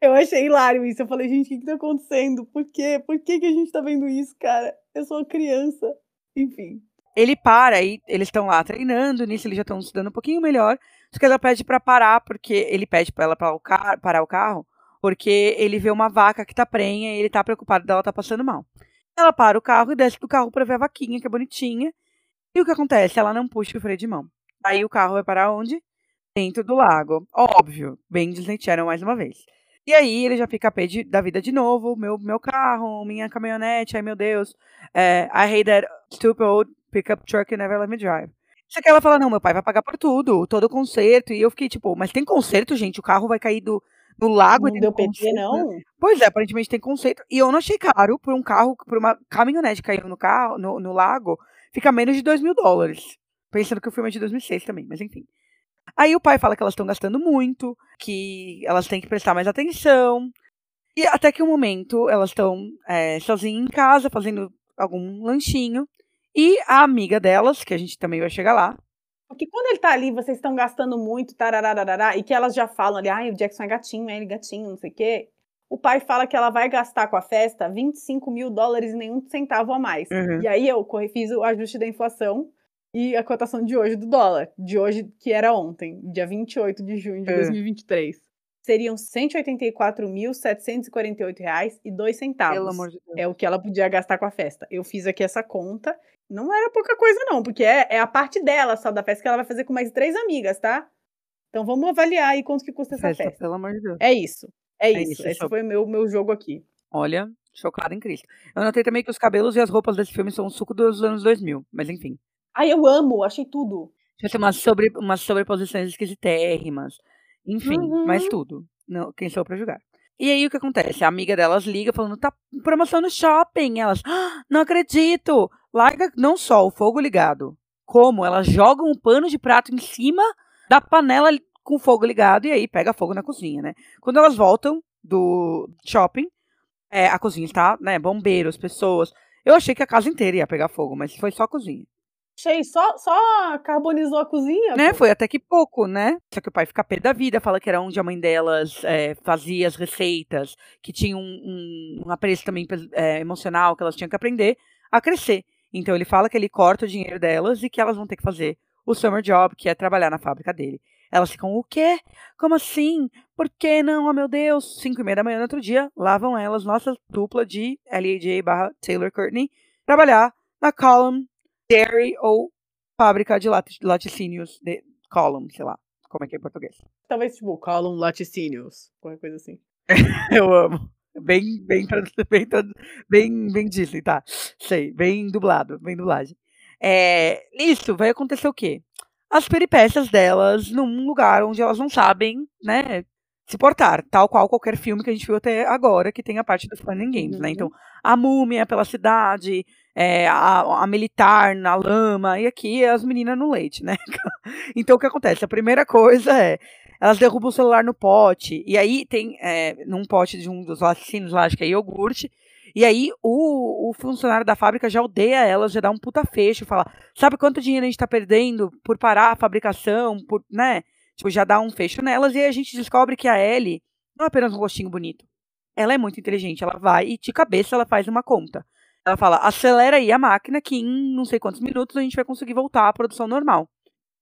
eu achei hilário isso. Eu falei, gente, o que, que tá acontecendo? Por quê? Por que, que a gente tá vendo isso, cara? Eu sou uma criança. Enfim.
Ele para e eles estão lá treinando, nisso eles já estão se dando um pouquinho melhor. Só que ela pede pra parar, porque ele pede pra ela parar o, car parar o carro, porque ele vê uma vaca que tá prenha e ele tá preocupado dela tá passando mal. Ela para o carro e desce do carro pra ver a vaquinha, que é bonitinha. E o que acontece? Ela não puxa o freio de mão. Aí o carro vai parar onde? Dentro do lago. Óbvio. Bem Disney Channel mais uma vez. E aí ele já fica a pé de- da vida de novo. Meu, meu carro, minha caminhonete, ai meu Deus. É, I hate that stupid old pickup truck you never let me drive. Só que ela fala, não, meu pai vai pagar por tudo, todo o conserto. E eu fiquei tipo, mas tem conserto, gente? O carro vai cair do, do lago
Não deu PT,
conserto, né?
não?
Pois é, aparentemente tem conceito. E eu não achei caro por um carro, por uma caminhonete cair no carro, no, no lago, fica menos de 2 mil dólares. Pensando que o filme é de 2006 também, mas enfim. Aí o pai fala que elas estão gastando muito, que elas têm que prestar mais atenção. E até que um momento elas estão é, sozinhas em casa, fazendo algum lanchinho. E a amiga delas, que a gente também vai chegar lá,
Porque quando ele tá ali, vocês estão gastando muito, tarararará, e que elas já falam ali, ai, o Jackson é gatinho, é ele gatinho, não sei o quê. O pai fala que ela vai gastar com a festa 25 mil dólares e nenhum centavo a mais.
Uhum.
E aí eu fiz o ajuste da inflação e a cotação de hoje do dólar. De hoje, que era ontem, dia 28 de junho de
É.
2023. Seriam 184.748 reais e dois centavos.
pelo amor de Deus.
É o que ela podia gastar com a festa. Eu fiz aqui essa conta. Não era pouca coisa, não, porque é, é a parte dela só da festa que ela vai fazer com mais três amigas, tá? Então vamos avaliar aí quanto que custa essa
Festa,
festa.
pelo amor de Deus.
É isso. É,
É
isso.
isso,
Esse foi o meu, meu jogo aqui.
Olha, chocada em Cristo. Eu notei também que os cabelos e as roupas desse filme são um suco dos anos 2000, mas enfim.
Ai, eu amo, achei tudo.
Tinha umas, sobre, umas sobreposições esquisitérrimas. Enfim,
Uhum.
mas tudo. Não, quem sou pra julgar? E aí o que acontece? A amiga delas liga falando, tá promoção no shopping. Elas, "Ah, não acredito! Larga não só o fogo ligado, como elas jogam um pano de prato em cima da panela com fogo ligado e aí pega fogo na cozinha, né? Quando elas voltam do shopping, é, a cozinha está, né, bombeiros, pessoas. Eu achei que a casa inteira ia pegar fogo, mas foi só a cozinha.
Achei, só, só carbonizou a cozinha.
Né?
pô.
Foi até que pouco, né? Só que o pai fica pé da vida, fala que era onde a mãe delas é, fazia as receitas, que tinha um, um, um apreço também é, emocional que elas tinham que aprender a crescer. Então ele fala que ele corta o dinheiro delas e que elas vão ter que fazer o summer job, que é trabalhar na fábrica dele. Elas ficam, o quê? Como assim? Por que não? Oh, meu Deus! Cinco e meia da manhã no outro dia, lá vão elas, nossa dupla de LAJ barra Taylor Courtney, trabalhar na Column Dairy ou fábrica de lati- laticínios de Column, sei lá, como é que é em português.
Talvez, tipo, Column Laticínios. Qualquer coisa assim.
Eu amo. Bem, bem, bem, bem, bem Disney, tá? Sei, bem dublado, bem dublagem. É, isso, vai acontecer o quê? As peripécias delas num lugar onde elas não sabem, né, se portar, tal qual qualquer filme que a gente viu até agora, que tem a parte dos Fun and Games, uhum. né? Então, a múmia pela cidade, é, a, a, militar na lama, e aqui as meninas no leite, né? então, o que acontece? A primeira coisa é, elas derrubam o celular no pote, e aí tem, é, num pote de um dos laticínios lá, acho que é iogurte, e aí o, o, funcionário da fábrica já odeia elas, já dá um puta fecho, fala, sabe quanto dinheiro a gente tá perdendo por parar a fabricação, por, né? Tipo, já dá um fecho nelas, e aí a gente descobre que a Ellie não é apenas um rostinho bonito. Ela é muito inteligente, ela vai e de cabeça ela faz uma conta. Ela fala, acelera aí a máquina que em não sei quantos minutos a gente vai conseguir voltar à produção normal.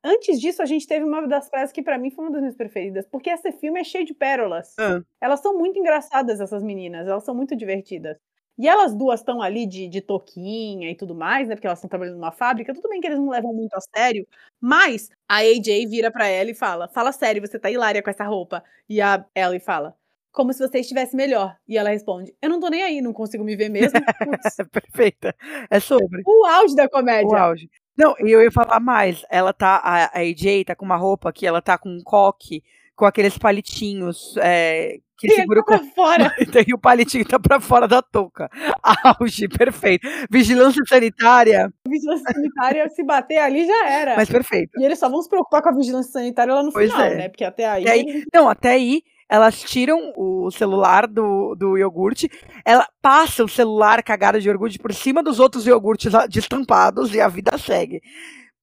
Antes disso, a gente teve uma das frases que para mim foi uma das minhas preferidas, porque esse filme é cheio de pérolas. Elas são muito engraçadas, essas meninas, elas são muito divertidas. E elas duas estão ali de, de toquinha e tudo mais, né? Porque elas estão trabalhando numa fábrica. Tudo bem que eles não levam muito a sério, mas a AJ vira para ela e fala: Fala sério, você tá hilária com essa roupa. E a Ellie fala: Como se você estivesse melhor. E ela responde: Eu não tô nem aí, não consigo me ver mesmo.
Perfeita. É sobre.
O auge da comédia.
O auge. Não, e eu ia falar mais. Ela tá. A, a AJ tá com uma roupa que ela tá com um coque, com aqueles palitinhos é, que
Sim, segura tá com... fora.
e o palitinho tá pra fora da touca. Auge, perfeito. Vigilância sanitária.
Vigilância sanitária, se bater ali já era.
Mas perfeito.
E eles só vão se preocupar com a vigilância sanitária lá no pois final, é. né? Porque até aí...
aí... Não, até aí elas tiram o celular do, do iogurte, ela passa o celular cagado de iogurte por cima dos outros iogurtes destampados e a vida segue.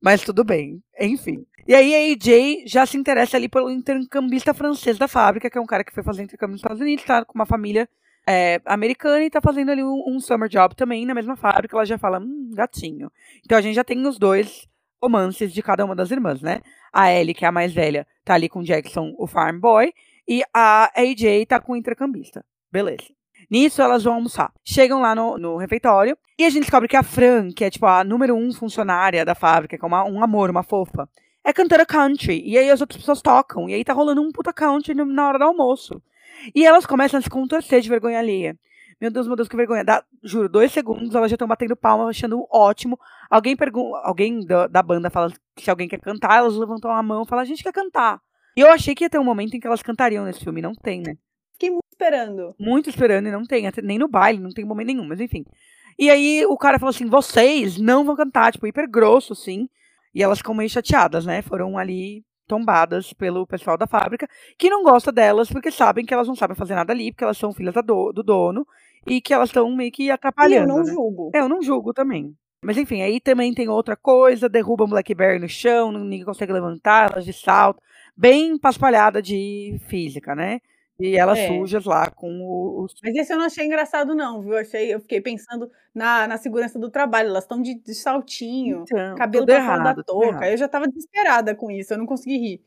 Mas tudo bem, enfim. E aí a AJ já se interessa ali pelo intercambista francês da fábrica, que é um cara que foi fazer intercâmbio nos Estados Unidos, tá com uma família é, americana e tá fazendo ali um, um, summer job também na mesma fábrica. Ela já fala, hum, gatinho. Então a gente já tem os dois romances de cada uma das irmãs, né? A Ellie, que é a mais velha, tá ali com o Jackson, o farm boy, e a AJ tá com o intercambista. Beleza. Nisso, elas vão almoçar. Chegam lá no, no refeitório e a gente descobre que a Fran, que é tipo a número um funcionária da fábrica, que é uma, um amor, uma fofa, é cantora country. E aí as outras pessoas tocam. E aí tá rolando um puta country na hora do almoço. E elas começam a se contorcer de vergonha alheia. Meu Deus, meu Deus, que vergonha. Dá, juro, dois segundos, elas já estão batendo palma, achando ótimo. Alguém pergunta, alguém da, da, banda fala se alguém quer cantar, elas levantam a mão e falam, a gente quer cantar. E eu achei que ia ter um momento em que elas cantariam nesse filme, não tem, né?
Fiquei muito esperando.
Muito esperando e não tem, até, nem no baile, não tem momento nenhum, mas enfim. E aí o cara falou assim: vocês não vão cantar, tipo, hiper grosso, assim. E elas ficam meio chateadas, né? Foram ali tombadas pelo pessoal da fábrica, que não gosta delas porque sabem que elas não sabem fazer nada ali, porque elas são filhas do, do dono e que elas estão meio que atrapalhando.
E eu não
né?
julgo.
É, eu não julgo também. Mas enfim, aí também tem outra coisa, derrubam Blackberry no chão, ninguém consegue levantar, elas de salto, bem paspalhada de física, né? E elas é. sujas lá com os.
Mas esse eu não achei engraçado, não, viu? Eu, achei, eu fiquei pensando na, na segurança do trabalho. Elas estão de, de, saltinho, então, cabelo pra errado, fora da touca. Eu já tava desesperada com isso, eu não consegui rir.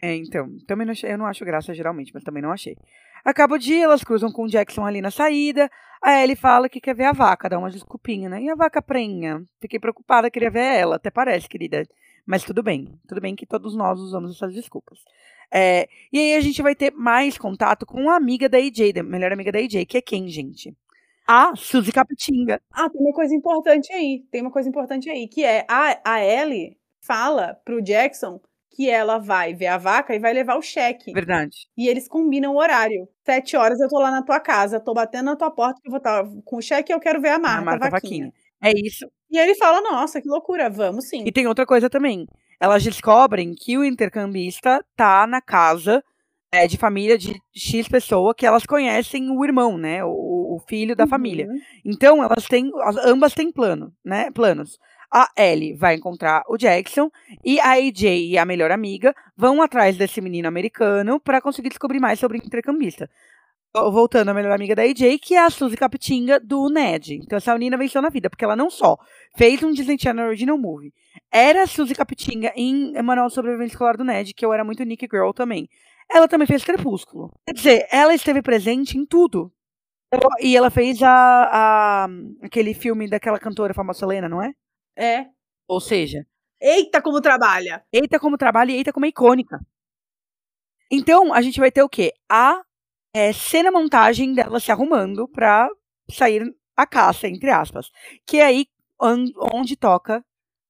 É, então. Também não achei, eu não acho graça geralmente, mas também não achei. Acaba o dia, elas cruzam com o Jackson ali na saída. Aí ele fala que quer ver a vaca, dá uma desculpinha, né? E a vaca prenha? Fiquei preocupada, queria ver ela. Até parece, querida. Mas tudo bem. Tudo bem que todos nós usamos essas desculpas. É, e aí a gente vai ter mais contato com uma amiga da AJ, da melhor amiga da AJ, que é quem, gente? A Suzy Capitinga.
Ah, tem uma coisa importante aí. Tem uma coisa importante aí, que é a, a Ellie fala pro Jackson que ela vai ver a vaca e vai levar o cheque.
Verdade.
E eles combinam o horário. Sete horas eu tô lá na tua casa, tô batendo na tua porta que eu vou estar tá com o cheque e eu quero ver a Marta, a Marta vaquinha. vaquinha.
É isso.
E ele fala, nossa, que loucura, vamos sim.
E tem outra coisa também elas descobrem que o intercambista tá na casa é, de família de X pessoa que elas conhecem o irmão, né? O, o filho da uhum. família. Então, elas têm. Ambas têm plano, né? Planos. A Ellie vai encontrar o Jackson e a AJ e a melhor amiga vão atrás desse menino americano para conseguir descobrir mais sobre o intercambista voltando a melhor amiga da AJ, que é a Suzy Capitinga do Ned. Então essa menina venceu na vida, porque ela não só fez um Disney Channel Original Movie, era a Suzy Capitinga em Manual de Sobrevivência Escolar do Ned, que eu era muito Nick Girl também. Ela também fez Crepúsculo. Quer dizer, ela esteve presente em tudo. E ela fez a, a aquele filme daquela cantora famosa Helena, não é?
É.
Ou seja...
Eita como trabalha!
Eita como trabalha e eita como é icônica. Então, a gente vai ter o quê? A é, cena montagem dela se arrumando pra sair a caça, entre aspas. Que é aí onde toca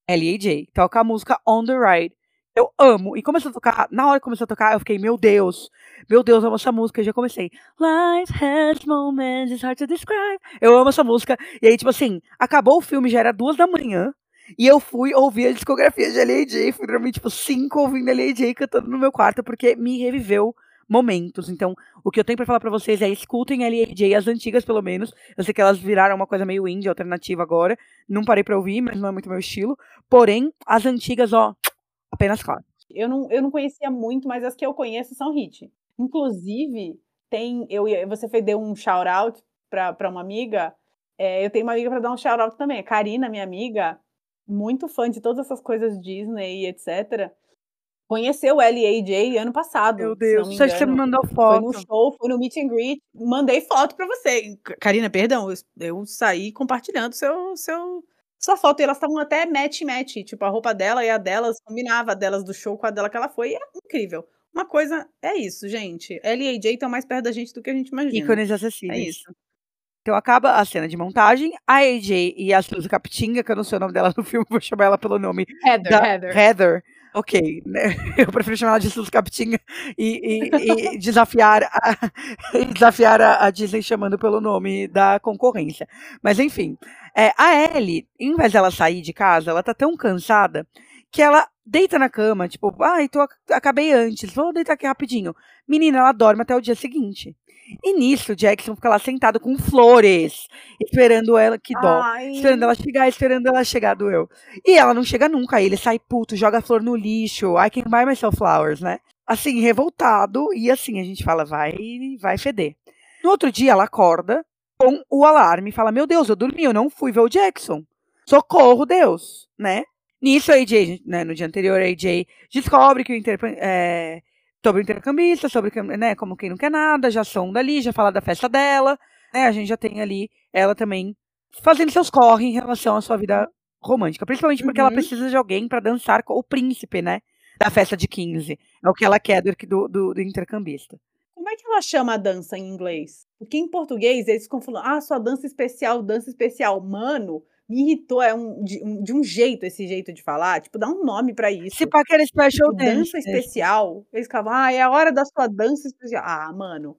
L.A.J. Toca a música On The Ride. Eu amo. E começou a tocar, na hora que começou a tocar, eu fiquei, meu Deus, meu Deus, eu amo essa música. Eu já comecei. Life has moments, it's hard to describe. Eu amo essa música. E aí, tipo assim, acabou o filme, já era duas da manhã. E eu fui ouvir a discografia de L.A.J. Fui dormir, tipo, cinco ouvindo L.A.J. cantando no meu quarto, porque me reviveu momentos. Então, o que eu tenho para falar para vocês é escutem L.A.J. as antigas, pelo menos. Eu sei que elas viraram uma coisa meio indie, alternativa agora. Não parei pra ouvir, mas não é muito meu estilo. Porém, as antigas, ó, Apenas claro.
Eu não, eu não conhecia muito, mas as que eu conheço são hit. Inclusive, tem. Eu, você deu um shout-out para uma amiga. É, eu tenho uma amiga para dar um shout-out também. A Karina, minha amiga, muito fã de todas essas coisas Disney e etc. Conheceu o L.A.J. ano passado.
Meu Deus, você você me mandou foto.
Foi no show, foi no meet and greet. Mandei foto para você. Karina, perdão, eu, eu saí compartilhando seu, seu, sua foto, e elas estavam até match-match, tipo, a roupa dela e a delas combinava, a delas do show com a dela que ela foi, e é incrível. Uma coisa, é isso, gente. Ela e AJ estão mais perto da gente do que a gente imagina.
Ícones acessíveis. É isso. Então acaba a cena de montagem, a AJ e a Suzy Capitinga, que eu não sei o nome dela no filme, vou chamar ela pelo nome.
Heather, da, Heather.
Heather. Ok, né? eu prefiro chamar ela de Suzy Capitinga e, e, e desafiar, a, desafiar a, a Disney chamando pelo nome da concorrência. Mas enfim, é, a Ellie, em vez dela sair de casa, ela tá tão cansada que ela deita na cama, tipo, ai, tô, acabei antes, vou deitar aqui rapidinho. Menina, ela dorme até o dia seguinte. E nisso, Jackson fica lá sentado com flores, esperando ela, que dó, Ai. esperando ela chegar, esperando ela chegar, doeu. E ela não chega nunca, aí ele sai puto, joga a flor no lixo, I can buy myself flowers, né? Assim, revoltado, e assim, a gente fala, vai, vai feder. No outro dia, ela acorda, com o alarme e fala: Meu Deus, eu dormi, eu não fui ver o Jackson. Socorro, Deus, né? Nisso, a AJ, né, no dia anterior, a AJ descobre que o é, sobre o intercambista, sobre né, como quem não quer nada, já sonda ali, já fala da festa dela, né? A gente já tem ali ela também fazendo seus corre em relação à sua vida romântica, principalmente porque uhum. ela precisa de alguém para dançar com o príncipe, né? Da festa de 15. É o que ela quer do, do, do intercambista.
Como é que ela chama a dança em inglês? Porque em português eles ficam falando, ah, sua dança especial, dança especial. Mano, me irritou, é um de, um de, um jeito esse jeito de falar, tipo, dá um nome para isso.
Se pá que era special
tipo, dance. Dança especial. Eles ficavam, ah, é a hora da sua dança especial. Ah, mano.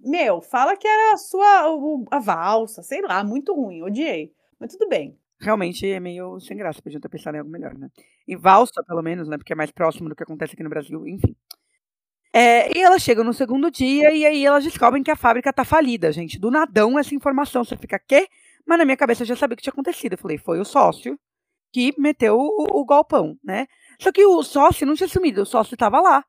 Meu, fala que era a sua a valsa, sei lá, muito ruim, odiei. Mas tudo bem.
Realmente é meio sem graça, podiam ter pensado em algo melhor, né? Em valsa, pelo menos, né? Porque é mais próximo do que acontece aqui no Brasil, enfim. É, e elas chegam no segundo dia e aí elas descobrem que a fábrica tá falida, gente. Do nadão essa informação. Você fica, quê? Mas na minha cabeça eu já sabia o que tinha acontecido. Eu falei, foi o sócio que meteu o, o golpão, né? Só que o sócio não tinha sumido, o sócio estava lá.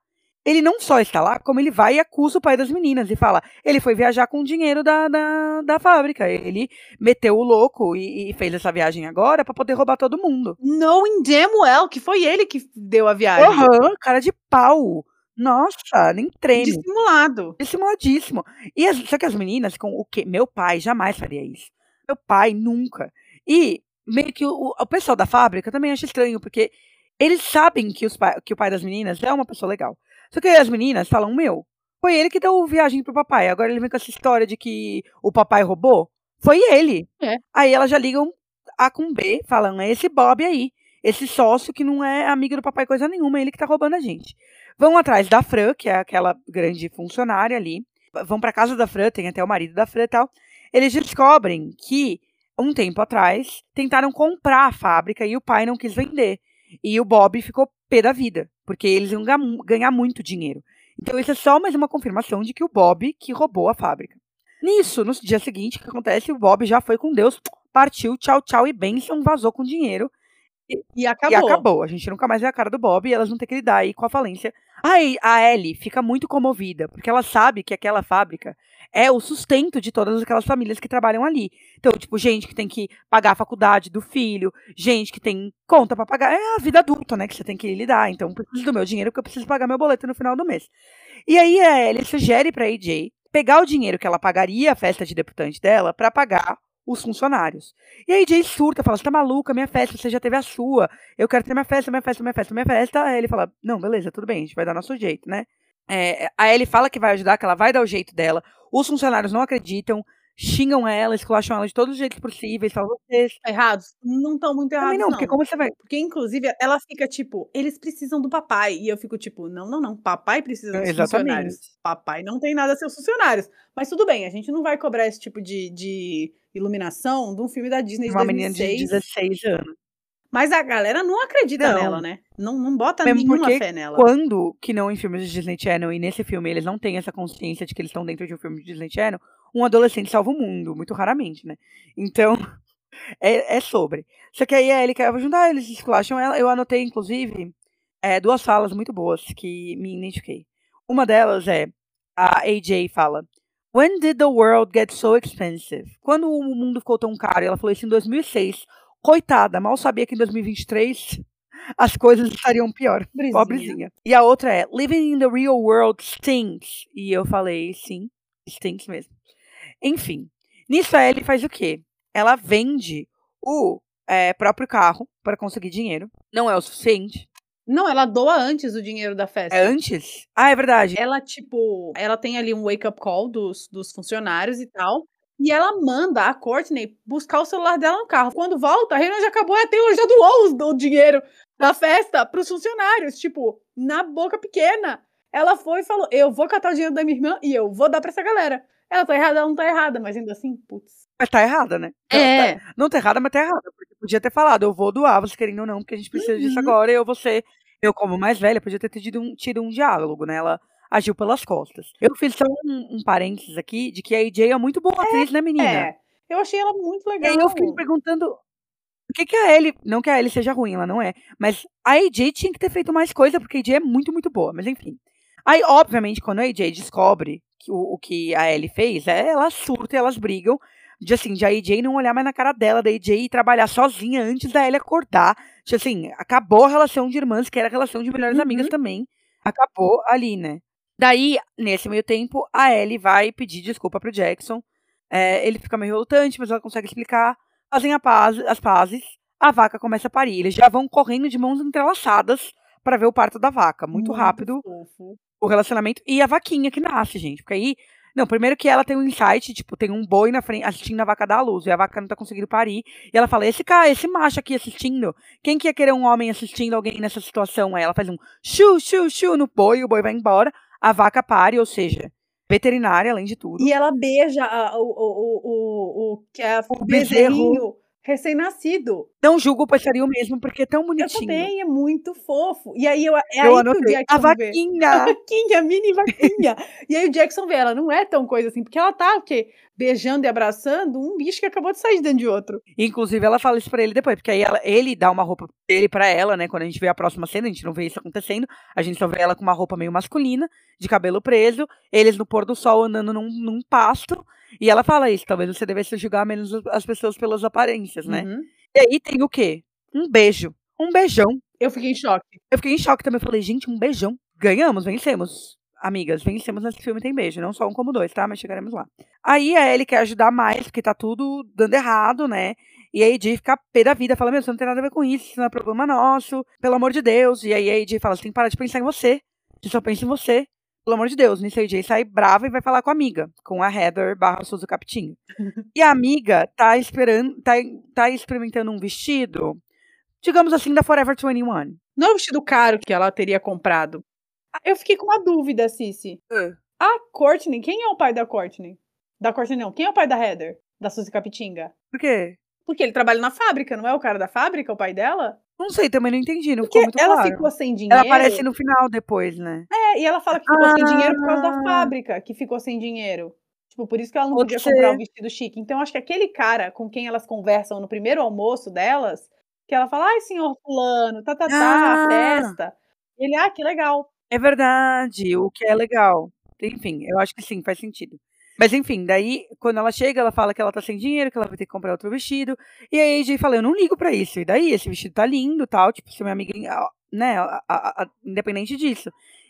Ele não só está lá, como ele vai e acusa o pai das meninas e fala: ele foi viajar com o dinheiro da, da, da fábrica. Ele meteu o louco e, e fez essa viagem agora para poder roubar todo mundo.
Knowing damn well que foi ele que deu a viagem.
Uhum, cara de pau. Nossa, nem treme.
Dissimulado.
Dissimuladíssimo. E as, só que as meninas com o quê? Meu pai jamais faria isso. Meu pai nunca. E meio que o, o pessoal da fábrica também acha estranho, porque eles sabem que, os, que o pai das meninas é uma pessoa legal. Só que as meninas falam, meu, foi ele que deu viagem pro papai. Agora ele vem com essa história de que o papai roubou. Foi ele.
É.
Aí elas já ligam A com B, falam, é esse Bob aí. Esse sócio que não é amigo do papai coisa nenhuma, é ele que tá roubando a gente. Vão atrás da Fran, que é aquela grande funcionária ali. Vão para casa da Fran, tem até o marido da Fran e tal. Eles descobrem que, um tempo atrás, tentaram comprar a fábrica e o pai não quis vender. E o Bob ficou pé da vida, porque eles iam ganhar muito dinheiro. Então isso é só mais uma confirmação de que o Bob que roubou a fábrica. Nisso, no dia seguinte, o que acontece? O Bob já foi com Deus, partiu, tchau, tchau e benção, vazou com dinheiro.
E, e acabou.
E acabou. A gente nunca mais vê a cara do Bob e elas vão ter que lidar aí com a falência Aí a Ellie fica muito comovida, porque ela sabe que aquela fábrica é o sustento de todas aquelas famílias que trabalham ali. Então, tipo, gente que tem que pagar a faculdade do filho, gente que tem conta para pagar. É a vida adulta, né? Que você tem que lidar. Então, preciso do meu dinheiro porque eu preciso pagar meu boleto no final do mês. E aí a Ellie sugere pra AJ pegar o dinheiro que ela pagaria a festa de deputante dela para pagar os funcionários. E aí Jay surta, fala, você tá maluca, minha festa, você já teve a sua, eu quero ter minha festa, minha festa, minha festa, minha festa. Aí ele fala, não, beleza, tudo bem, a gente vai dar nosso jeito, né? É, a Ellie fala que vai ajudar, que ela vai dar o jeito dela. Os funcionários não acreditam, xingam ela, esculacham ela de todos os jeitos possíveis, falam vocês.
Errados? Não estão muito errados.
Também não, porque como você vai.
Porque, inclusive, ela fica tipo, eles precisam do papai. E eu fico tipo, não, não, não. Papai precisa dos
Exatamente.
funcionários. Papai não tem nada a seus funcionários. Mas tudo bem, a gente não vai cobrar esse tipo de, de iluminação de um filme da Disney de
Uma menina
2006.
de 16 anos.
Mas a galera não acredita
Não.
nela, né? Não, não bota
Mesmo
nenhuma fé nela.
Quando, que não em filmes de Disney Channel, e nesse filme eles não têm essa consciência de que eles estão dentro de um filme de Disney Channel, um adolescente salva o mundo, muito raramente, né? Então, é, é sobre. Só que aí a Ellie quer ajudar, eles esculacham ela. Eu anotei, inclusive, é, duas falas muito boas que me identifiquei. Uma delas é, a AJ fala, When did the world get so expensive? Quando o mundo ficou tão caro? E ela falou isso em 2006. Coitada, mal sabia que em 2023 as coisas estariam pior.
Pobrezinha.
Pobrezinha. E a outra é Living in the real world stinks. E eu falei, sim, stinks mesmo. Enfim, nisso a Ellie faz o quê? Ela vende o é, próprio carro para conseguir dinheiro. Não é o suficiente.
Não, ela doa antes o dinheiro da festa.
É antes? Ah, é verdade.
Ela, tipo, ela tem ali um wake-up call dos, dos funcionários e tal. E ela manda a Courtney buscar o celular dela no carro. Quando volta, a reunião já acabou e a Taylor já doou os- o dinheiro da festa pros funcionários. Tipo, na boca pequena. Ela foi e falou: Eu vou catar o dinheiro da minha irmã e eu vou dar pra essa galera. Ela tá errada, ela não tá errada, mas ainda assim, putz.
Mas tá errada, né?
É.
tá- não tá errada, mas tá errada. Porque podia ter falado, eu vou doar, você querendo ou não, porque a gente precisa disso
Uhum.
agora, e eu vou ser. Eu, como mais velha, podia ter tido um, tido um diálogo, né? Ela agiu pelas costas. Eu fiz só um, um parênteses aqui de que a AJ é muito boa atriz, né, menina?
É. Eu achei ela muito
E
legal.
aí eu fiquei me perguntando. O que, que a Ellie. Não que a Ellie seja ruim, ela não é. Mas a AJ tinha que ter feito mais coisa, porque a AJ é muito, muito boa. Mas enfim. Aí, obviamente, quando a AJ descobre o, o que a Ellie fez, é, ela surta e elas brigam. De assim, de a AJ não olhar mais na cara dela, da AJ ir trabalhar sozinha antes da Ellie acordar. De assim, acabou a relação de irmãs, que era a relação de melhores
Uhum.
amigas também. Acabou ali, né? Daí, nesse meio tempo, a Ellie vai pedir desculpa pro Jackson. É, ele fica meio relutante, mas ela consegue explicar. Fazem a paz, as pazes. A vaca começa a parir. Eles já vão correndo de mãos entrelaçadas para ver o parto da vaca. Muito, rápido
fofo.
O relacionamento. E a vaquinha que nasce, gente. Porque aí. Não, primeiro que ela tem um insight, tipo, tem um boi na frente assistindo a vaca dar à luz. E a vaca não tá conseguindo parir. E ela fala: esse cara, esse macho aqui assistindo, quem que ia querer um homem assistindo alguém nessa situação? Aí ela faz um chu, chu, chu no boi, o boi vai embora. A vaca pare, ou seja, veterinária, além de tudo.
E ela beija a- o, o, o, o, o, que é o
bezerro.
Recém-nascido.
Não julgo o passarinho mesmo, porque é tão
Eu
bonitinho.
também, é muito fofo. E aí eu, é
Eu
aí
anotei. A
vê.
vaquinha!
A vaquinha, a mini vaquinha. e aí o Jackson vê, ela não é tão coisa assim, porque ela tá o quê? beijando e abraçando um bicho que acabou de sair de dentro de outro.
Inclusive, ela fala isso pra ele depois, porque aí ela- ele dá uma roupa dele pra ela, né? Quando a gente vê a próxima cena, a gente não vê isso acontecendo. A gente só vê ela com uma roupa meio masculina, de cabelo preso, eles no pôr do sol andando num, num pasto. E ela fala isso, talvez você devesse julgar menos as pessoas pelas aparências, né?
Uhum.
E aí tem o quê? Um beijo. Um beijão.
Eu fiquei em choque.
Eu fiquei em choque também. Eu falei, gente, um beijão. Ganhamos, vencemos. Amigas, vencemos nesse filme Tem Beijo. Não só um como dois, tá? Mas chegaremos lá. Aí a Ellie quer ajudar mais, porque tá tudo dando errado, né? E a AJ fica pé da vida. Fala, meu, você não tem nada a ver com isso. Isso não é problema nosso. Pelo amor de Deus. E aí a AJ fala, você tem que parar de pensar em você. Você só pensa em você. Pelo amor de Deus. Nisso a AJ sai brava e vai falar com a amiga. Com a Heather barra Suzy Capitinho. e a amiga tá esperando, tá, tá experimentando um vestido, digamos assim, da Forever 21.
Não é o vestido caro que ela teria comprado. Ah, Eu fiquei com uma dúvida, Cici. A Courtney, quem é o pai da Courtney? Da Courtney não, quem é o pai da Heather? Da Suzy Capitinga?
Por quê?
Porque ele trabalha na fábrica, não é o cara da fábrica, o pai dela?
Não sei, também não entendi, não
Porque
ficou muito
ela
claro.
ficou sem dinheiro.
Ela aparece no final depois, né?
É, e ela fala que ficou sem dinheiro por causa da
Ah.
fábrica, que ficou sem dinheiro. Tipo, por isso que ela não podia comprar um vestido chique. Então, acho que aquele cara com quem elas conversam no primeiro almoço delas, que ela fala, ai, senhor fulano, tá, tá, tá,
Ah.
festa. Ele, ah, que legal.
É verdade, o que é legal. Enfim, eu acho que sim, faz sentido. Mas enfim, daí, quando ela chega, ela fala que ela tá sem dinheiro, que ela vai ter que comprar outro vestido. E aí a AJ fala, eu não ligo pra isso. E daí, esse vestido tá lindo tal, tipo, se minha amiga, ah, né, a- a- a- independente disso.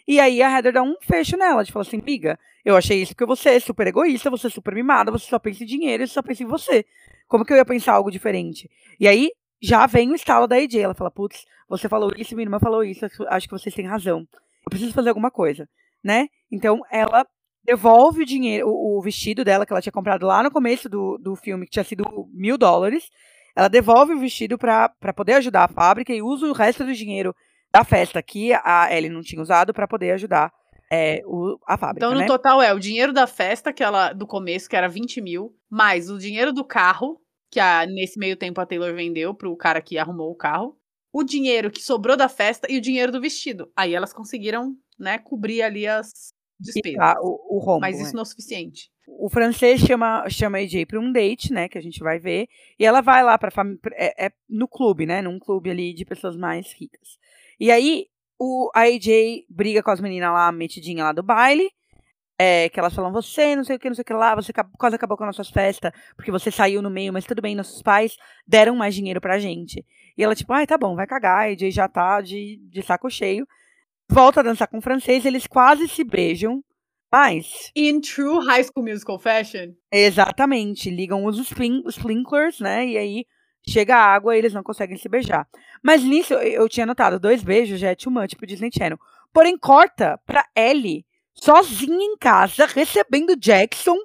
E aí a Heather dá um fecho nela, de falar assim, amiga, eu achei isso porque você é super egoísta, você é super mimada, você só pensa em dinheiro, você só pensa em você. Como que eu ia pensar algo diferente? E aí, já vem o estalo da AJ, ela fala, putz, você falou isso, minha irmã falou isso, acho- que vocês têm razão. Eu preciso fazer alguma coisa. né? Então ela devolve o dinheiro, o, o, vestido dela que ela tinha comprado lá no começo do, do filme, que tinha sido mil dólares. Ela devolve o vestido para poder ajudar a fábrica e usa o resto do dinheiro da festa que a Ellie não tinha usado para poder ajudar é, o, a fábrica.
Então, no
né?
total, é o dinheiro da festa, que ela, do começo, que era 20 mil, mais o dinheiro do carro, que a, nesse meio tempo a Taylor vendeu pro cara que arrumou o carro, o dinheiro que sobrou da festa e o dinheiro do vestido. Aí elas conseguiram, né, cobrir ali as despesas.
Tá, o, o rombo,
Mas isso
né?
não é o suficiente.
O francês chama, chama a AJ para um date, né, que a gente vai ver, e ela vai lá para é, é no clube, né, num clube ali de pessoas mais ricas. E aí o, a AJ briga com as meninas lá, metidinha lá do baile, é, que elas falam, você, não sei o que, não sei o que lá, você quase acabou com as nossas festas, porque você saiu no meio, mas tudo bem, nossos pais deram mais dinheiro pra gente. E ela, tipo, ai, tá bom, vai cagar, a AJ já tá de, de saco cheio. Volta a dançar com o francês, eles quase se beijam, mas...
In true High School Musical fashion.
Exatamente, ligam os sprinklers, né, e aí chega a água e eles não conseguem se beijar. Mas nisso, eu, eu tinha notado, dois beijos já é too much pro Disney Channel. Porém, corta pra Ellie, sozinha em casa, recebendo Jackson,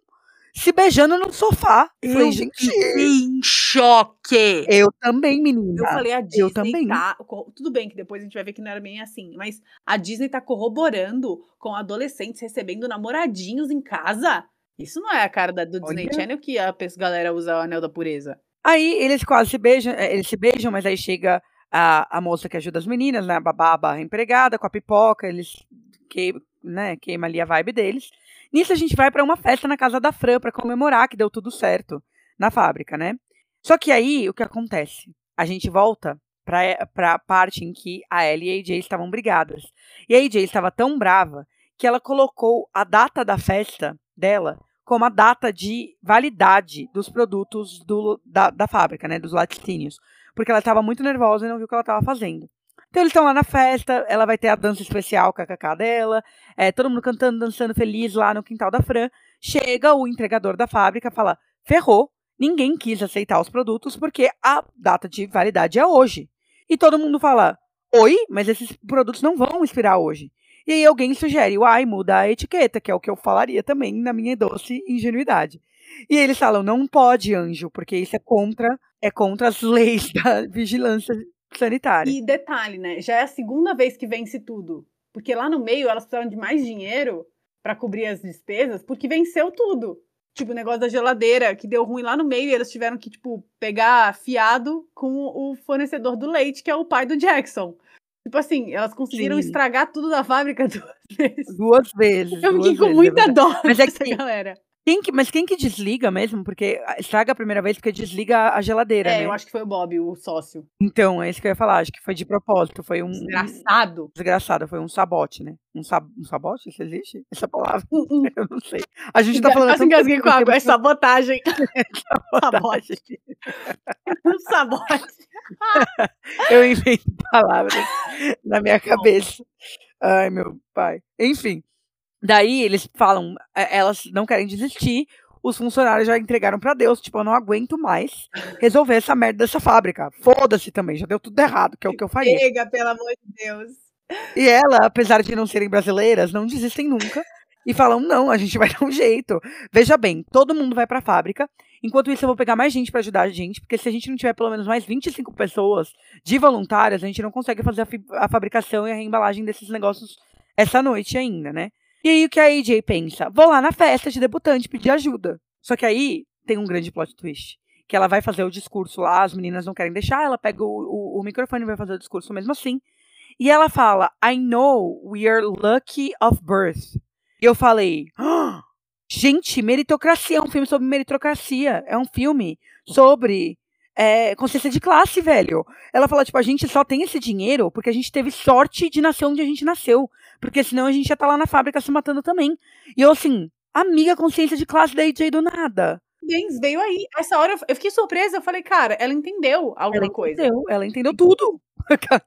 se beijando no sofá. Eu falei, gente,
em choque.
eu também, menina.
Eu falei, a Disney
eu também.
tá. Tudo bem que depois a gente vai ver que não era bem assim, mas a Disney tá corroborando com adolescentes recebendo namoradinhos em casa. Isso não é a cara da, do Disney
Olha.
Channel que a galera usa o anel da pureza.
Aí eles quase se beijam, eh, eles se beijam, mas aí chega a, a moça que ajuda as meninas, né, a babá barra empregada, com a pipoca, eles que, né, queima ali a vibe deles. Nisso a gente vai pra uma festa na casa da Fran pra comemorar que deu tudo certo na fábrica, né? Só que aí o que acontece? A gente volta pra, pra parte em que a Ellie e a AJ estavam brigadas. E a AJ estava tão brava que ela colocou a data da festa dela como a data de validade dos produtos do, da, da fábrica, né? Dos laticínios. Porque ela estava muito nervosa e não viu o que ela estava fazendo. Então eles estão lá na festa, ela vai ter a dança especial kkk dela, é, todo mundo cantando, dançando feliz lá no quintal da Fran. Chega o entregador da fábrica fala: ferrou, ninguém quis aceitar os produtos porque a data de validade é hoje. E todo mundo fala: oi, mas esses produtos não vão expirar hoje. E aí alguém sugere, uai, muda a etiqueta, que é o que eu falaria também na minha doce ingenuidade. E eles falam, não pode, anjo, porque isso é contra, é contra as leis da vigilância sanitária.
E detalhe, né? Já é a segunda vez que vence tudo. Porque lá no meio elas precisaram de mais dinheiro pra cobrir as despesas, porque venceu tudo. Tipo, o negócio da geladeira, que deu ruim lá no meio, e eles tiveram que, tipo, pegar fiado com o fornecedor do leite, que é o pai do Jackson. Tipo assim, elas conseguiram
Sim.
estragar tudo da fábrica duas vezes.
Duas vezes.
Eu fiquei com
é
muita
verdade.
dó
Mas é que-
galera.
Quem que- mas quem que desliga mesmo? Porque estraga a primeira vez porque desliga a geladeira,
É,
né?
eu acho que foi o Bob, o sócio.
Então, é isso que eu ia falar. Acho que foi de propósito. Foi um.
Desgraçado.
Desgraçado, foi um sabote, né? Um, sab... um sabote? Isso existe? Essa palavra?
Hum, hum.
Eu não sei. A gente tá falando.
Quase
tanto
engasguei com água. É
tempo
sabotagem.
sabotagem.
Um sabote.
Eu invento palavras na minha cabeça. Ai, meu pai. Enfim. Daí eles falam, é, elas não querem desistir. Os funcionários já entregaram pra Deus, tipo, eu não aguento mais resolver essa merda dessa fábrica. Foda-se também, já deu tudo errado, que é o que eu faria.
Chega, pelo amor de Deus.
E ela, apesar de não serem brasileiras, não desistem nunca e falam: não, a gente vai dar um jeito. Veja bem, todo mundo vai pra fábrica. Enquanto isso, eu vou pegar mais gente pra ajudar a gente, porque se a gente não tiver pelo menos mais 25 pessoas de voluntárias, a gente não consegue fazer a, a fabricação e a reembalagem desses negócios essa noite ainda, né? E aí o que a AJ pensa? Vou lá na festa de debutante pedir ajuda. Só que aí tem um grande plot twist. Que ela vai fazer o discurso lá, as meninas não querem deixar, ela pega o, o, o microfone e vai fazer o discurso mesmo assim. E ela fala, I know we are lucky of birth. E eu falei, "Ah, gente, meritocracia, é um filme sobre meritocracia. É um filme sobre é, consciência de classe, velho. Ela fala, tipo, a gente só tem esse dinheiro porque a gente teve sorte de nascer onde a gente nasceu. Porque senão a gente ia estar lá na fábrica se matando também. E eu, assim, amiga, consciência de classe da AJ do nada.
James veio aí. Essa hora eu- fiquei surpresa. Eu falei, cara, ela entendeu alguma
Ela
coisa.
entendeu, ela entendeu tudo.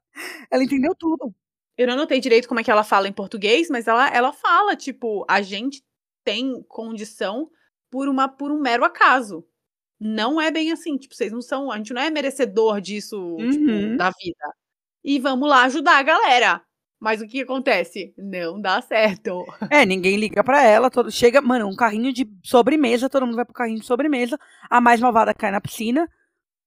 ela entendeu tudo.
Eu não anotei direito como é que ela fala em português, mas ela, ela fala, tipo, a gente tem condição por, uma, por um mero acaso. Não é bem assim, tipo, vocês não são, a gente não é merecedor disso,
Uhum.
tipo, da vida. E vamos lá ajudar a galera. Mas o que acontece? Não dá certo.
É, ninguém liga pra ela, todo, chega, mano, um carrinho de sobremesa, todo mundo vai pro carrinho de sobremesa, a mais malvada cai na piscina,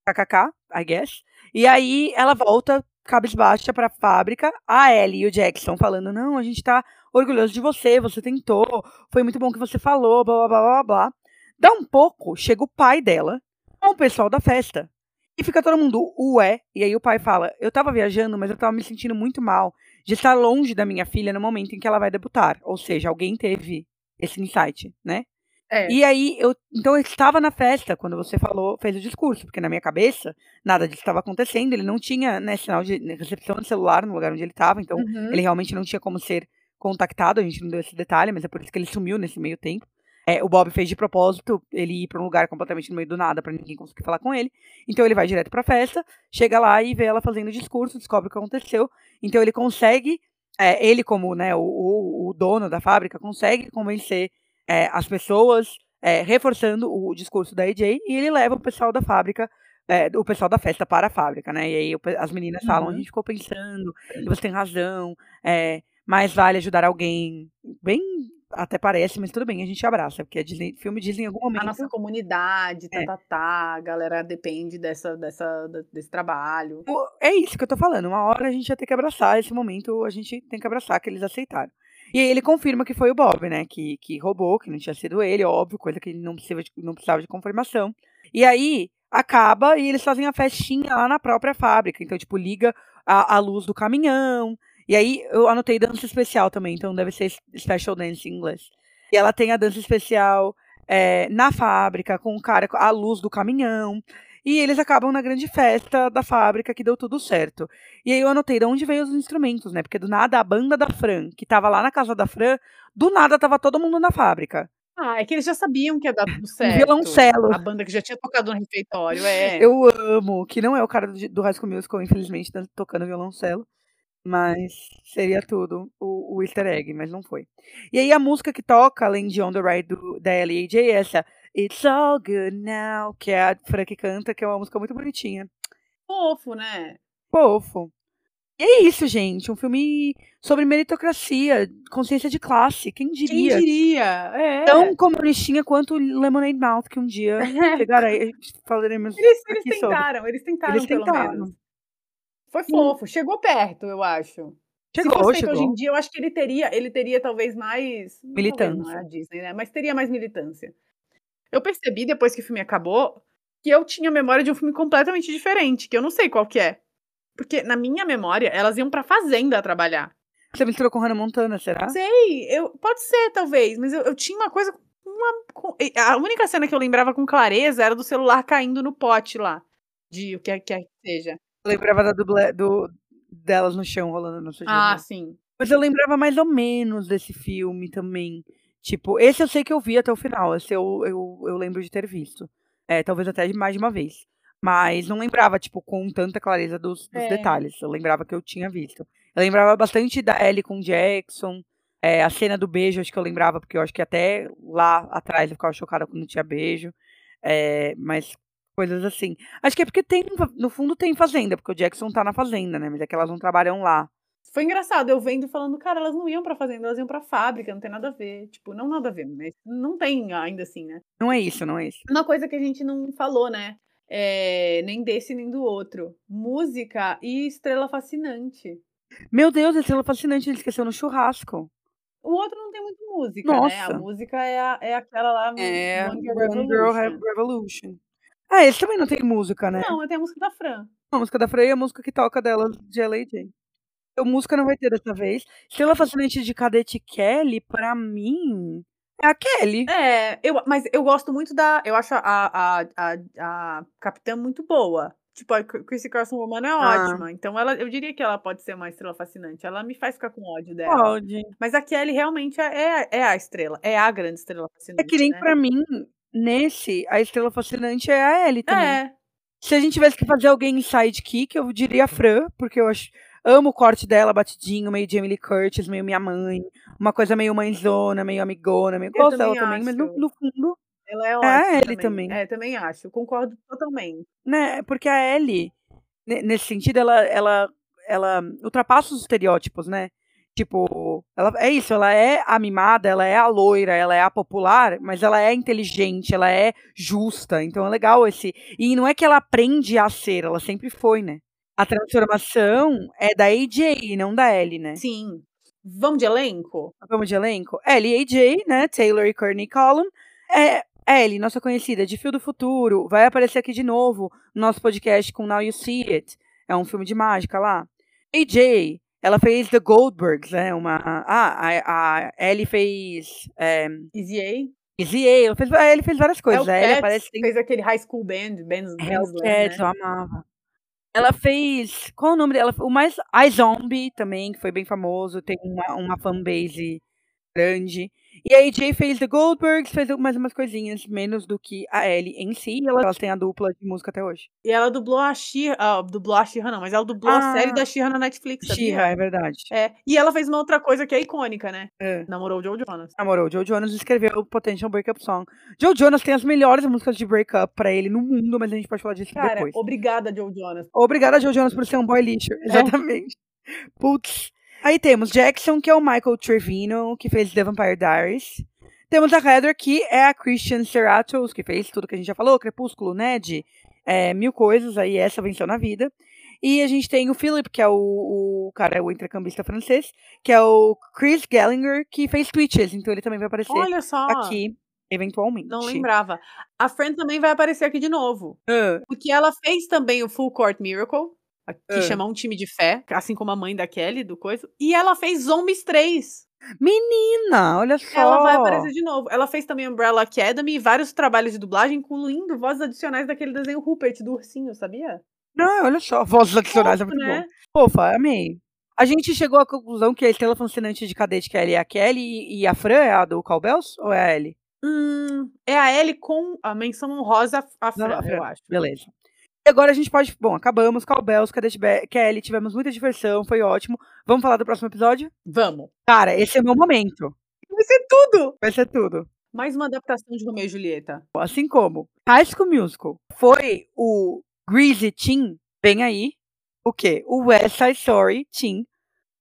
kkk, I guess, e aí ela volta cabisbaixa pra fábrica, a Ellie e o Jackson falando, não, a gente tá orgulhoso de você, você tentou, foi muito bom que você falou, blá, blá, blá, blá, blá. Dá um pouco, chega o pai dela com o pessoal da festa. E fica todo mundo, ué. E aí o pai fala: Eu tava viajando, mas eu tava me sentindo muito mal de estar longe da minha filha no momento em que ela vai debutar. Ou seja, alguém teve esse insight, né?
É.
E aí, eu, então eu estava na festa quando você falou, fez o discurso, porque na minha cabeça nada disso estava acontecendo, ele não tinha né, sinal de recepção de celular no lugar onde ele estava, então
Uhum.
ele realmente não tinha como ser contactado, a gente não deu esse detalhe, mas é por isso que ele sumiu nesse meio tempo. É, o Bob fez de propósito ele ir para um lugar completamente no meio do nada para ninguém conseguir falar com ele. Então ele vai direto para a festa, chega lá e vê ela fazendo o discurso, descobre o que aconteceu. Então ele consegue, é, ele como né, o, o, dono da fábrica, consegue convencer é, as pessoas, é, reforçando o discurso da AJ, e ele leva o pessoal da fábrica, é, o pessoal da festa para a fábrica, né? E aí as meninas falam, a
Uhum.
gente ficou pensando, você tem razão, é, mais vale ajudar alguém. Bem, até parece, mas tudo bem, a gente abraça, porque a Disney, filme Disney em algum
A
momento.
nossa comunidade, tá,
É.
tá, tá, a galera depende dessa, dessa, desse trabalho.
O- É isso que eu tô falando. Uma hora a gente ia ter que abraçar esse momento, a gente tem que abraçar que eles aceitaram. E aí ele confirma que foi o Bob, né? Que, que roubou, que não tinha sido ele, óbvio, coisa que ele não precisava, de, não precisava de confirmação. E aí acaba e eles fazem a festinha lá na própria fábrica. Então, tipo, liga a, a luz do caminhão. E aí eu anotei dança especial também, então deve ser special dance em inglês. E ela tem a dança especial é, na fábrica, com o cara, a luz do caminhão. E eles acabam na grande festa da fábrica que deu tudo certo. E aí eu anotei de onde veio os instrumentos, né? Porque do nada a banda da Fran, que tava lá na casa da Fran, do nada tava todo mundo na fábrica.
Ah, é que eles já sabiam que ia dar tudo certo.
violoncelo.
A banda que já tinha tocado no refeitório, é.
Eu amo, que não é o cara do, do High School Musical, infelizmente, tá tocando violoncelo. Mas seria tudo o, o easter egg, mas não foi. E aí a música que toca, além de On The Ride do, da Ellie AJ, é essa It's All Good Now, que é a Fran que canta, que é uma música muito bonitinha.
Fofo, né?
Fofo. E é isso, gente. Um filme sobre meritocracia, consciência de classe. Quem
Quem
diria?
diria? É.
Tão comunistinha quanto Lemonade Mouth, que um dia chegarei, falaremos
Eles, eles
aqui sobre.
tentaram, eles tentaram,
Eles
pelo
tentaram.
Foi fofo, chegou perto, eu acho. Se
Chegou,
fosse feito
chegou.
hoje em dia, eu acho que ele teria, ele teria talvez mais. talvez
Militância.
É a Disney, né? Mas teria mais militância. Eu percebi depois que o filme acabou que eu tinha memória de um filme completamente diferente, que eu não sei qual que é. Porque na minha memória, elas iam pra fazenda trabalhar.
Você misturou com Hannah Montana, será?
Sei, eu, pode ser, talvez, mas eu, eu tinha uma coisa. Uma, com- a única cena que eu lembrava com clareza era do celular caindo no pote lá. De o que quer que seja.
Eu lembrava da dublê, do, delas no chão rolando no sujeito.
Ah, sim.
Mas eu lembrava mais ou menos desse filme também. Tipo, esse eu sei que eu vi até o final. Esse eu, eu, eu lembro de ter visto. É, talvez até mais de uma vez. Mas não lembrava, tipo, com tanta clareza dos, dos
É.
detalhes. Eu lembrava que eu tinha visto. Eu lembrava bastante da Ellie com o Jackson. É, a cena do beijo, acho que eu lembrava, porque eu acho que até lá atrás eu ficava chocada quando tinha beijo. É, mas coisas assim. Acho que é porque tem, no fundo tem fazenda, porque o Jackson tá na fazenda, né? Mas é que elas não trabalham lá.
Foi engraçado, eu vendo falando, cara, elas não iam pra fazenda, elas iam pra fábrica, não tem nada a ver. Tipo, não nada a ver, mas não tem ainda assim, né?
Não é isso, não é isso.
Uma coisa que a gente não falou, né? É, nem desse nem do outro. Música e estrela fascinante.
Meu Deus, é fascinante, ele esqueceu no churrasco.
O outro não tem muito música, né? A
Nossa.
música é, a- é aquela lá,
É,
One Girl Revolution.
Re- Revolution. Ah, esse também não tem música, né?
Não, tem a música da Fran.
A música da Freya é a música que toca dela de LAJ. Então, música não vai ter dessa vez. Estrela Fascinante de Cadete Kelly, pra mim, é a Kelly.
É, eu, mas eu gosto muito da. Eu acho a, a, a, a Capitã muito boa. Tipo, a Chrissy Carson Woman é
Ah.
ótima. Então, ela, eu diria que ela pode ser uma estrela fascinante. Ela me faz ficar com ódio dela.
Pode.
Mas a Kelly realmente é, é a estrela. É a grande estrela fascinante.
É que nem
né?
pra mim, nesse, a Estrela Fascinante é a Ellie também.
É.
Se a gente tivesse que fazer alguém sidekick, eu diria a Fran, porque eu acho, amo o corte dela, batidinho, meio Jamie Lee Curtis, meio minha mãe. Uma coisa meio mãezona, meio amigona, meio gosto dela
também
também, mas no, no fundo,
Ela é
É
ótima.
a Ellie também.
É, também acho. Concordo totalmente.
né? Porque a Ellie, ne- nesse sentido, ela, ela, ela ultrapassa os estereótipos, né? Tipo, ela, é isso, ela é a mimada, ela é a loira, ela é a popular, mas ela é inteligente, ela é justa. Então é legal esse. E não é que ela aprende a ser, ela sempre foi, né? A transformação é da AJ, não da Ellie, né?
Sim. Vamos de elenco?
Vamos de elenco? Ellie e AJ, né? Taylor e Courtney Collum. É, Ellie, nossa conhecida de Fio do Futuro, vai aparecer aqui de novo no nosso podcast com Now You See It. É um filme de mágica lá. AJ, ela fez The Goldbergs, né? Uma. Ah, a, a Ellie fez. É,
Easy A.
Easy A. Ela fez, a Ellie fez várias coisas. A Ellie aparece.
Fez aquele High School Band, Ben's
Hellcats, né? eu amava. Ela fez. Qual o nome dela? O mais. iZombie também, que foi bem famoso. Tem uma, uma fanbase grande. E a AJ fez The Goldbergs, fez mais umas coisinhas, menos do que a Ellie em si. E elas têm a dupla de música até hoje.
E ela dublou a She-Ra, uh, dublou a She-Ra não, mas ela dublou ah, a série da She-Ra na Netflix,
She-Ra, é verdade.
É, e ela fez uma outra coisa que é icônica, né? É. Namorou o Joe Jonas.
Namorou o Joe Jonas e escreveu o Potential Breakup Song. Joe Jonas tem as melhores músicas de breakup pra ele no mundo, mas a gente pode falar disso
Cara,
depois.
obrigada, Joe Jonas.
Obrigada, Joe Jonas, por ser um boy lixo. É. Exatamente. É. Putz. Aí temos Jackson, que é o Michael Trevino, que fez The Vampire Diaries. Temos a Heather, que é a Christian Serratos, que fez tudo que a gente já falou, Crepúsculo, Ned, é, mil coisas, aí essa venceu na vida. E a gente tem o Philip, que é o, o cara, o intercambista francês, que é o Chris Gallinger, que fez Twitches, então ele também vai aparecer
Olha só.
aqui, eventualmente.
Não lembrava. A Fran também vai aparecer aqui de novo.
Uh.
Porque ela fez também o Full Court Miracle, que chama Um Time de Fé, assim como a mãe da Kelly, do coisa. E ela fez Zombies 3.
Menina, olha só.
Ela vai aparecer de novo. Ela fez também Umbrella Academy e vários trabalhos de dublagem, incluindo vozes adicionais daquele desenho Rupert do ursinho, sabia?
Não, olha só, vozes adicionais Fofo, é muito né? bom. Fofa, amei. A gente chegou à conclusão que a estrela funcionante de cadete que é a é Kelly e a Fran é a do Cowbells ou é a Ellie?
Hum, é a Ellie com a menção honrosa a Fran, Não, a Fran, eu acho.
Beleza. E agora a gente pode. Bom, acabamos. Cowbells, Cadete Kelly, tivemos muita diversão, foi ótimo. Vamos falar do próximo episódio?
Vamos.
Cara, esse é o meu momento.
Vai ser tudo!
Vai ser tudo.
Mais uma adaptação de Romeo e Julieta.
Assim como High School Musical foi o Greasy Teen, vem aí o quê? O West Side Story Teen,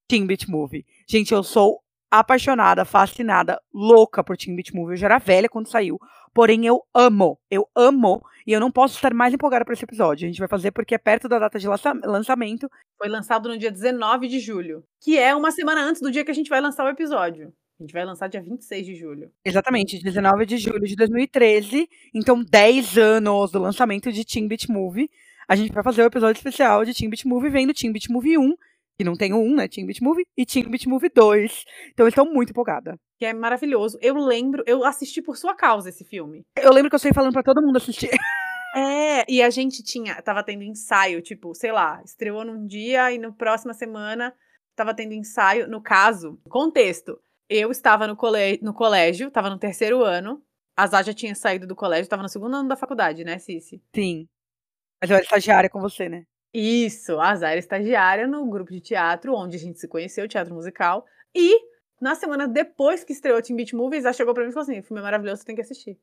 Teen Beat Movie. Gente, eu sou apaixonada, fascinada, louca por Teen Beat Movie. Eu já era velha quando saiu. Porém, eu amo. Eu amo. E eu não posso estar mais empolgada para esse episódio. A gente vai fazer porque é perto da data de lançamento.
Foi lançado no dia 19 de julho. Que é uma semana antes do dia que a gente vai lançar o episódio. A gente vai lançar dia 26 de julho.
Exatamente, 19 de julho de 2013. Então, 10 anos do lançamento de Teen Beat Movie. A gente vai fazer o episódio especial de Teen Beat Movie, vendo Teen Beat Movie 1 que não tem um, né? Teen Beat Movie, e Teen Beat Movie 2. Então eu estou muito empolgada.
Que é maravilhoso. Eu lembro, eu assisti por sua causa esse filme.
Eu lembro que eu saí falando para todo mundo assistir.
É, e a gente tinha, tava tendo ensaio, tipo, sei lá, estreou num dia e no próxima semana tava tendo ensaio. No caso, contexto, eu estava no, cole, no colégio, tava no terceiro ano, a Zá já tinha saído do colégio, tava no segundo ano da faculdade, né, Cici?
Sim. Mas eu era estagiária com você, né?
Isso, a Zá era estagiária no grupo de teatro, onde a gente se conheceu, teatro musical. E, na semana depois que estreou Team Beat Movies, ela chegou pra mim e falou assim: filme é maravilhoso, você tem que assistir.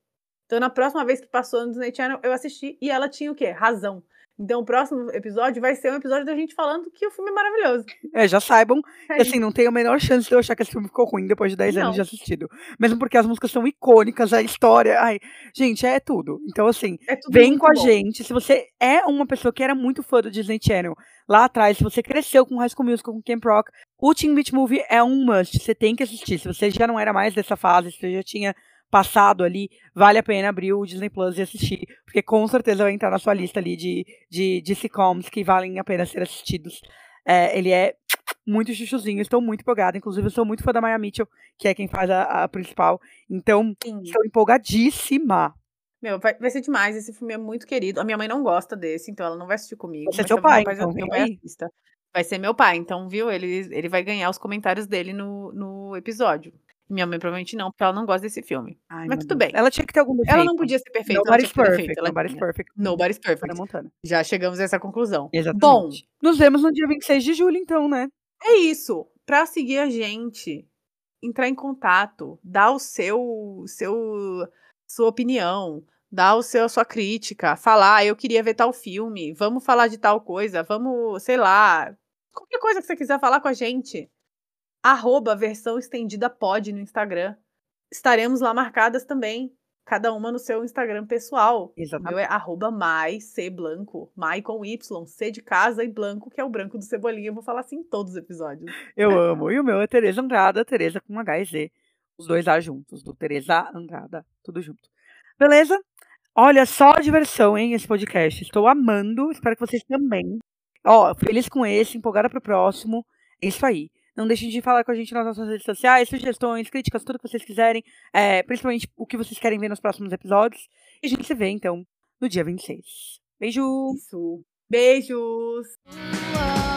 Então, na próxima vez que passou no Disney Channel, eu assisti e ela tinha o quê? Razão. Então, o próximo episódio vai ser um episódio da gente falando que o filme é maravilhoso.
É, já saibam. É. Assim, não tem a menor chance de eu achar que esse filme ficou ruim depois de 10 não. anos de assistido. Mesmo porque as músicas são icônicas, a história. Ai, gente, é tudo. Então, assim, é vem com a bom. gente. Se você é uma pessoa que era muito fã do Disney Channel lá atrás, se você cresceu com High School Musical, com Camp Rock, o Teen Beach Movie é um must. Você tem que assistir. Se você já não era mais dessa fase, se você já tinha passado ali, vale a pena abrir o Disney Plus e assistir, porque com certeza vai entrar na sua lista ali de, de, de sitcoms que valem a pena ser assistidos. É, ele é muito chuchuzinho, estou muito empolgada. Inclusive, eu sou muito fã da Maya Mitchell, que é quem faz a, a principal. Então, Sim. estou empolgadíssima.
Meu, vai, vai, ser demais. Esse filme é muito querido. A minha mãe não gosta desse, então ela não vai assistir comigo.
Você é seu pai, então,
meu pai assista. Vai ser meu pai, então, viu? Ele, ele vai ganhar os comentários dele no, no episódio. Minha mãe provavelmente não, porque ela não gosta desse filme. Ai, Mas tudo
bem. Ela tinha que ter algum defeito.
Ela não podia ser perfeita.
Nobody's
perfect.
Ela Nobody's perfect.
Nobody's perfect. Montana. Já chegamos a essa conclusão.
Exatamente.
Bom,
nos vemos no dia 26 de julho, então, né?
É isso. Pra seguir a gente, entrar em contato, dar o seu, seu sua opinião, dar o seu, a sua crítica, falar, ah, eu queria ver tal filme, vamos falar de tal coisa, vamos, sei lá, qualquer coisa que você quiser falar com a gente arroba versão estendida pod no Instagram. Estaremos lá marcadas também, cada uma no seu Instagram pessoal.
Exatamente.
O meu é arroba mai, C blanco, mai com Y, C de casa e blanco, que é o branco do Cebolinha. Eu vou falar assim em todos os episódios.
Eu amo. E o meu é Tereza Andrada, Tereza com H e Z. Os dois A juntos, do Tereza Andrada, tudo junto. Beleza? Olha, só diversão, hein, esse podcast. Estou amando, espero que vocês também. Ó, feliz com esse, empolgada pro próximo. É isso aí. Não deixem de falar com a gente nas nossas redes sociais, sugestões, críticas, tudo que vocês quiserem. É, principalmente o que vocês querem ver nos próximos episódios. E a gente se vê, então, no dia 26. Beijo!
Isso. Beijos!
Love.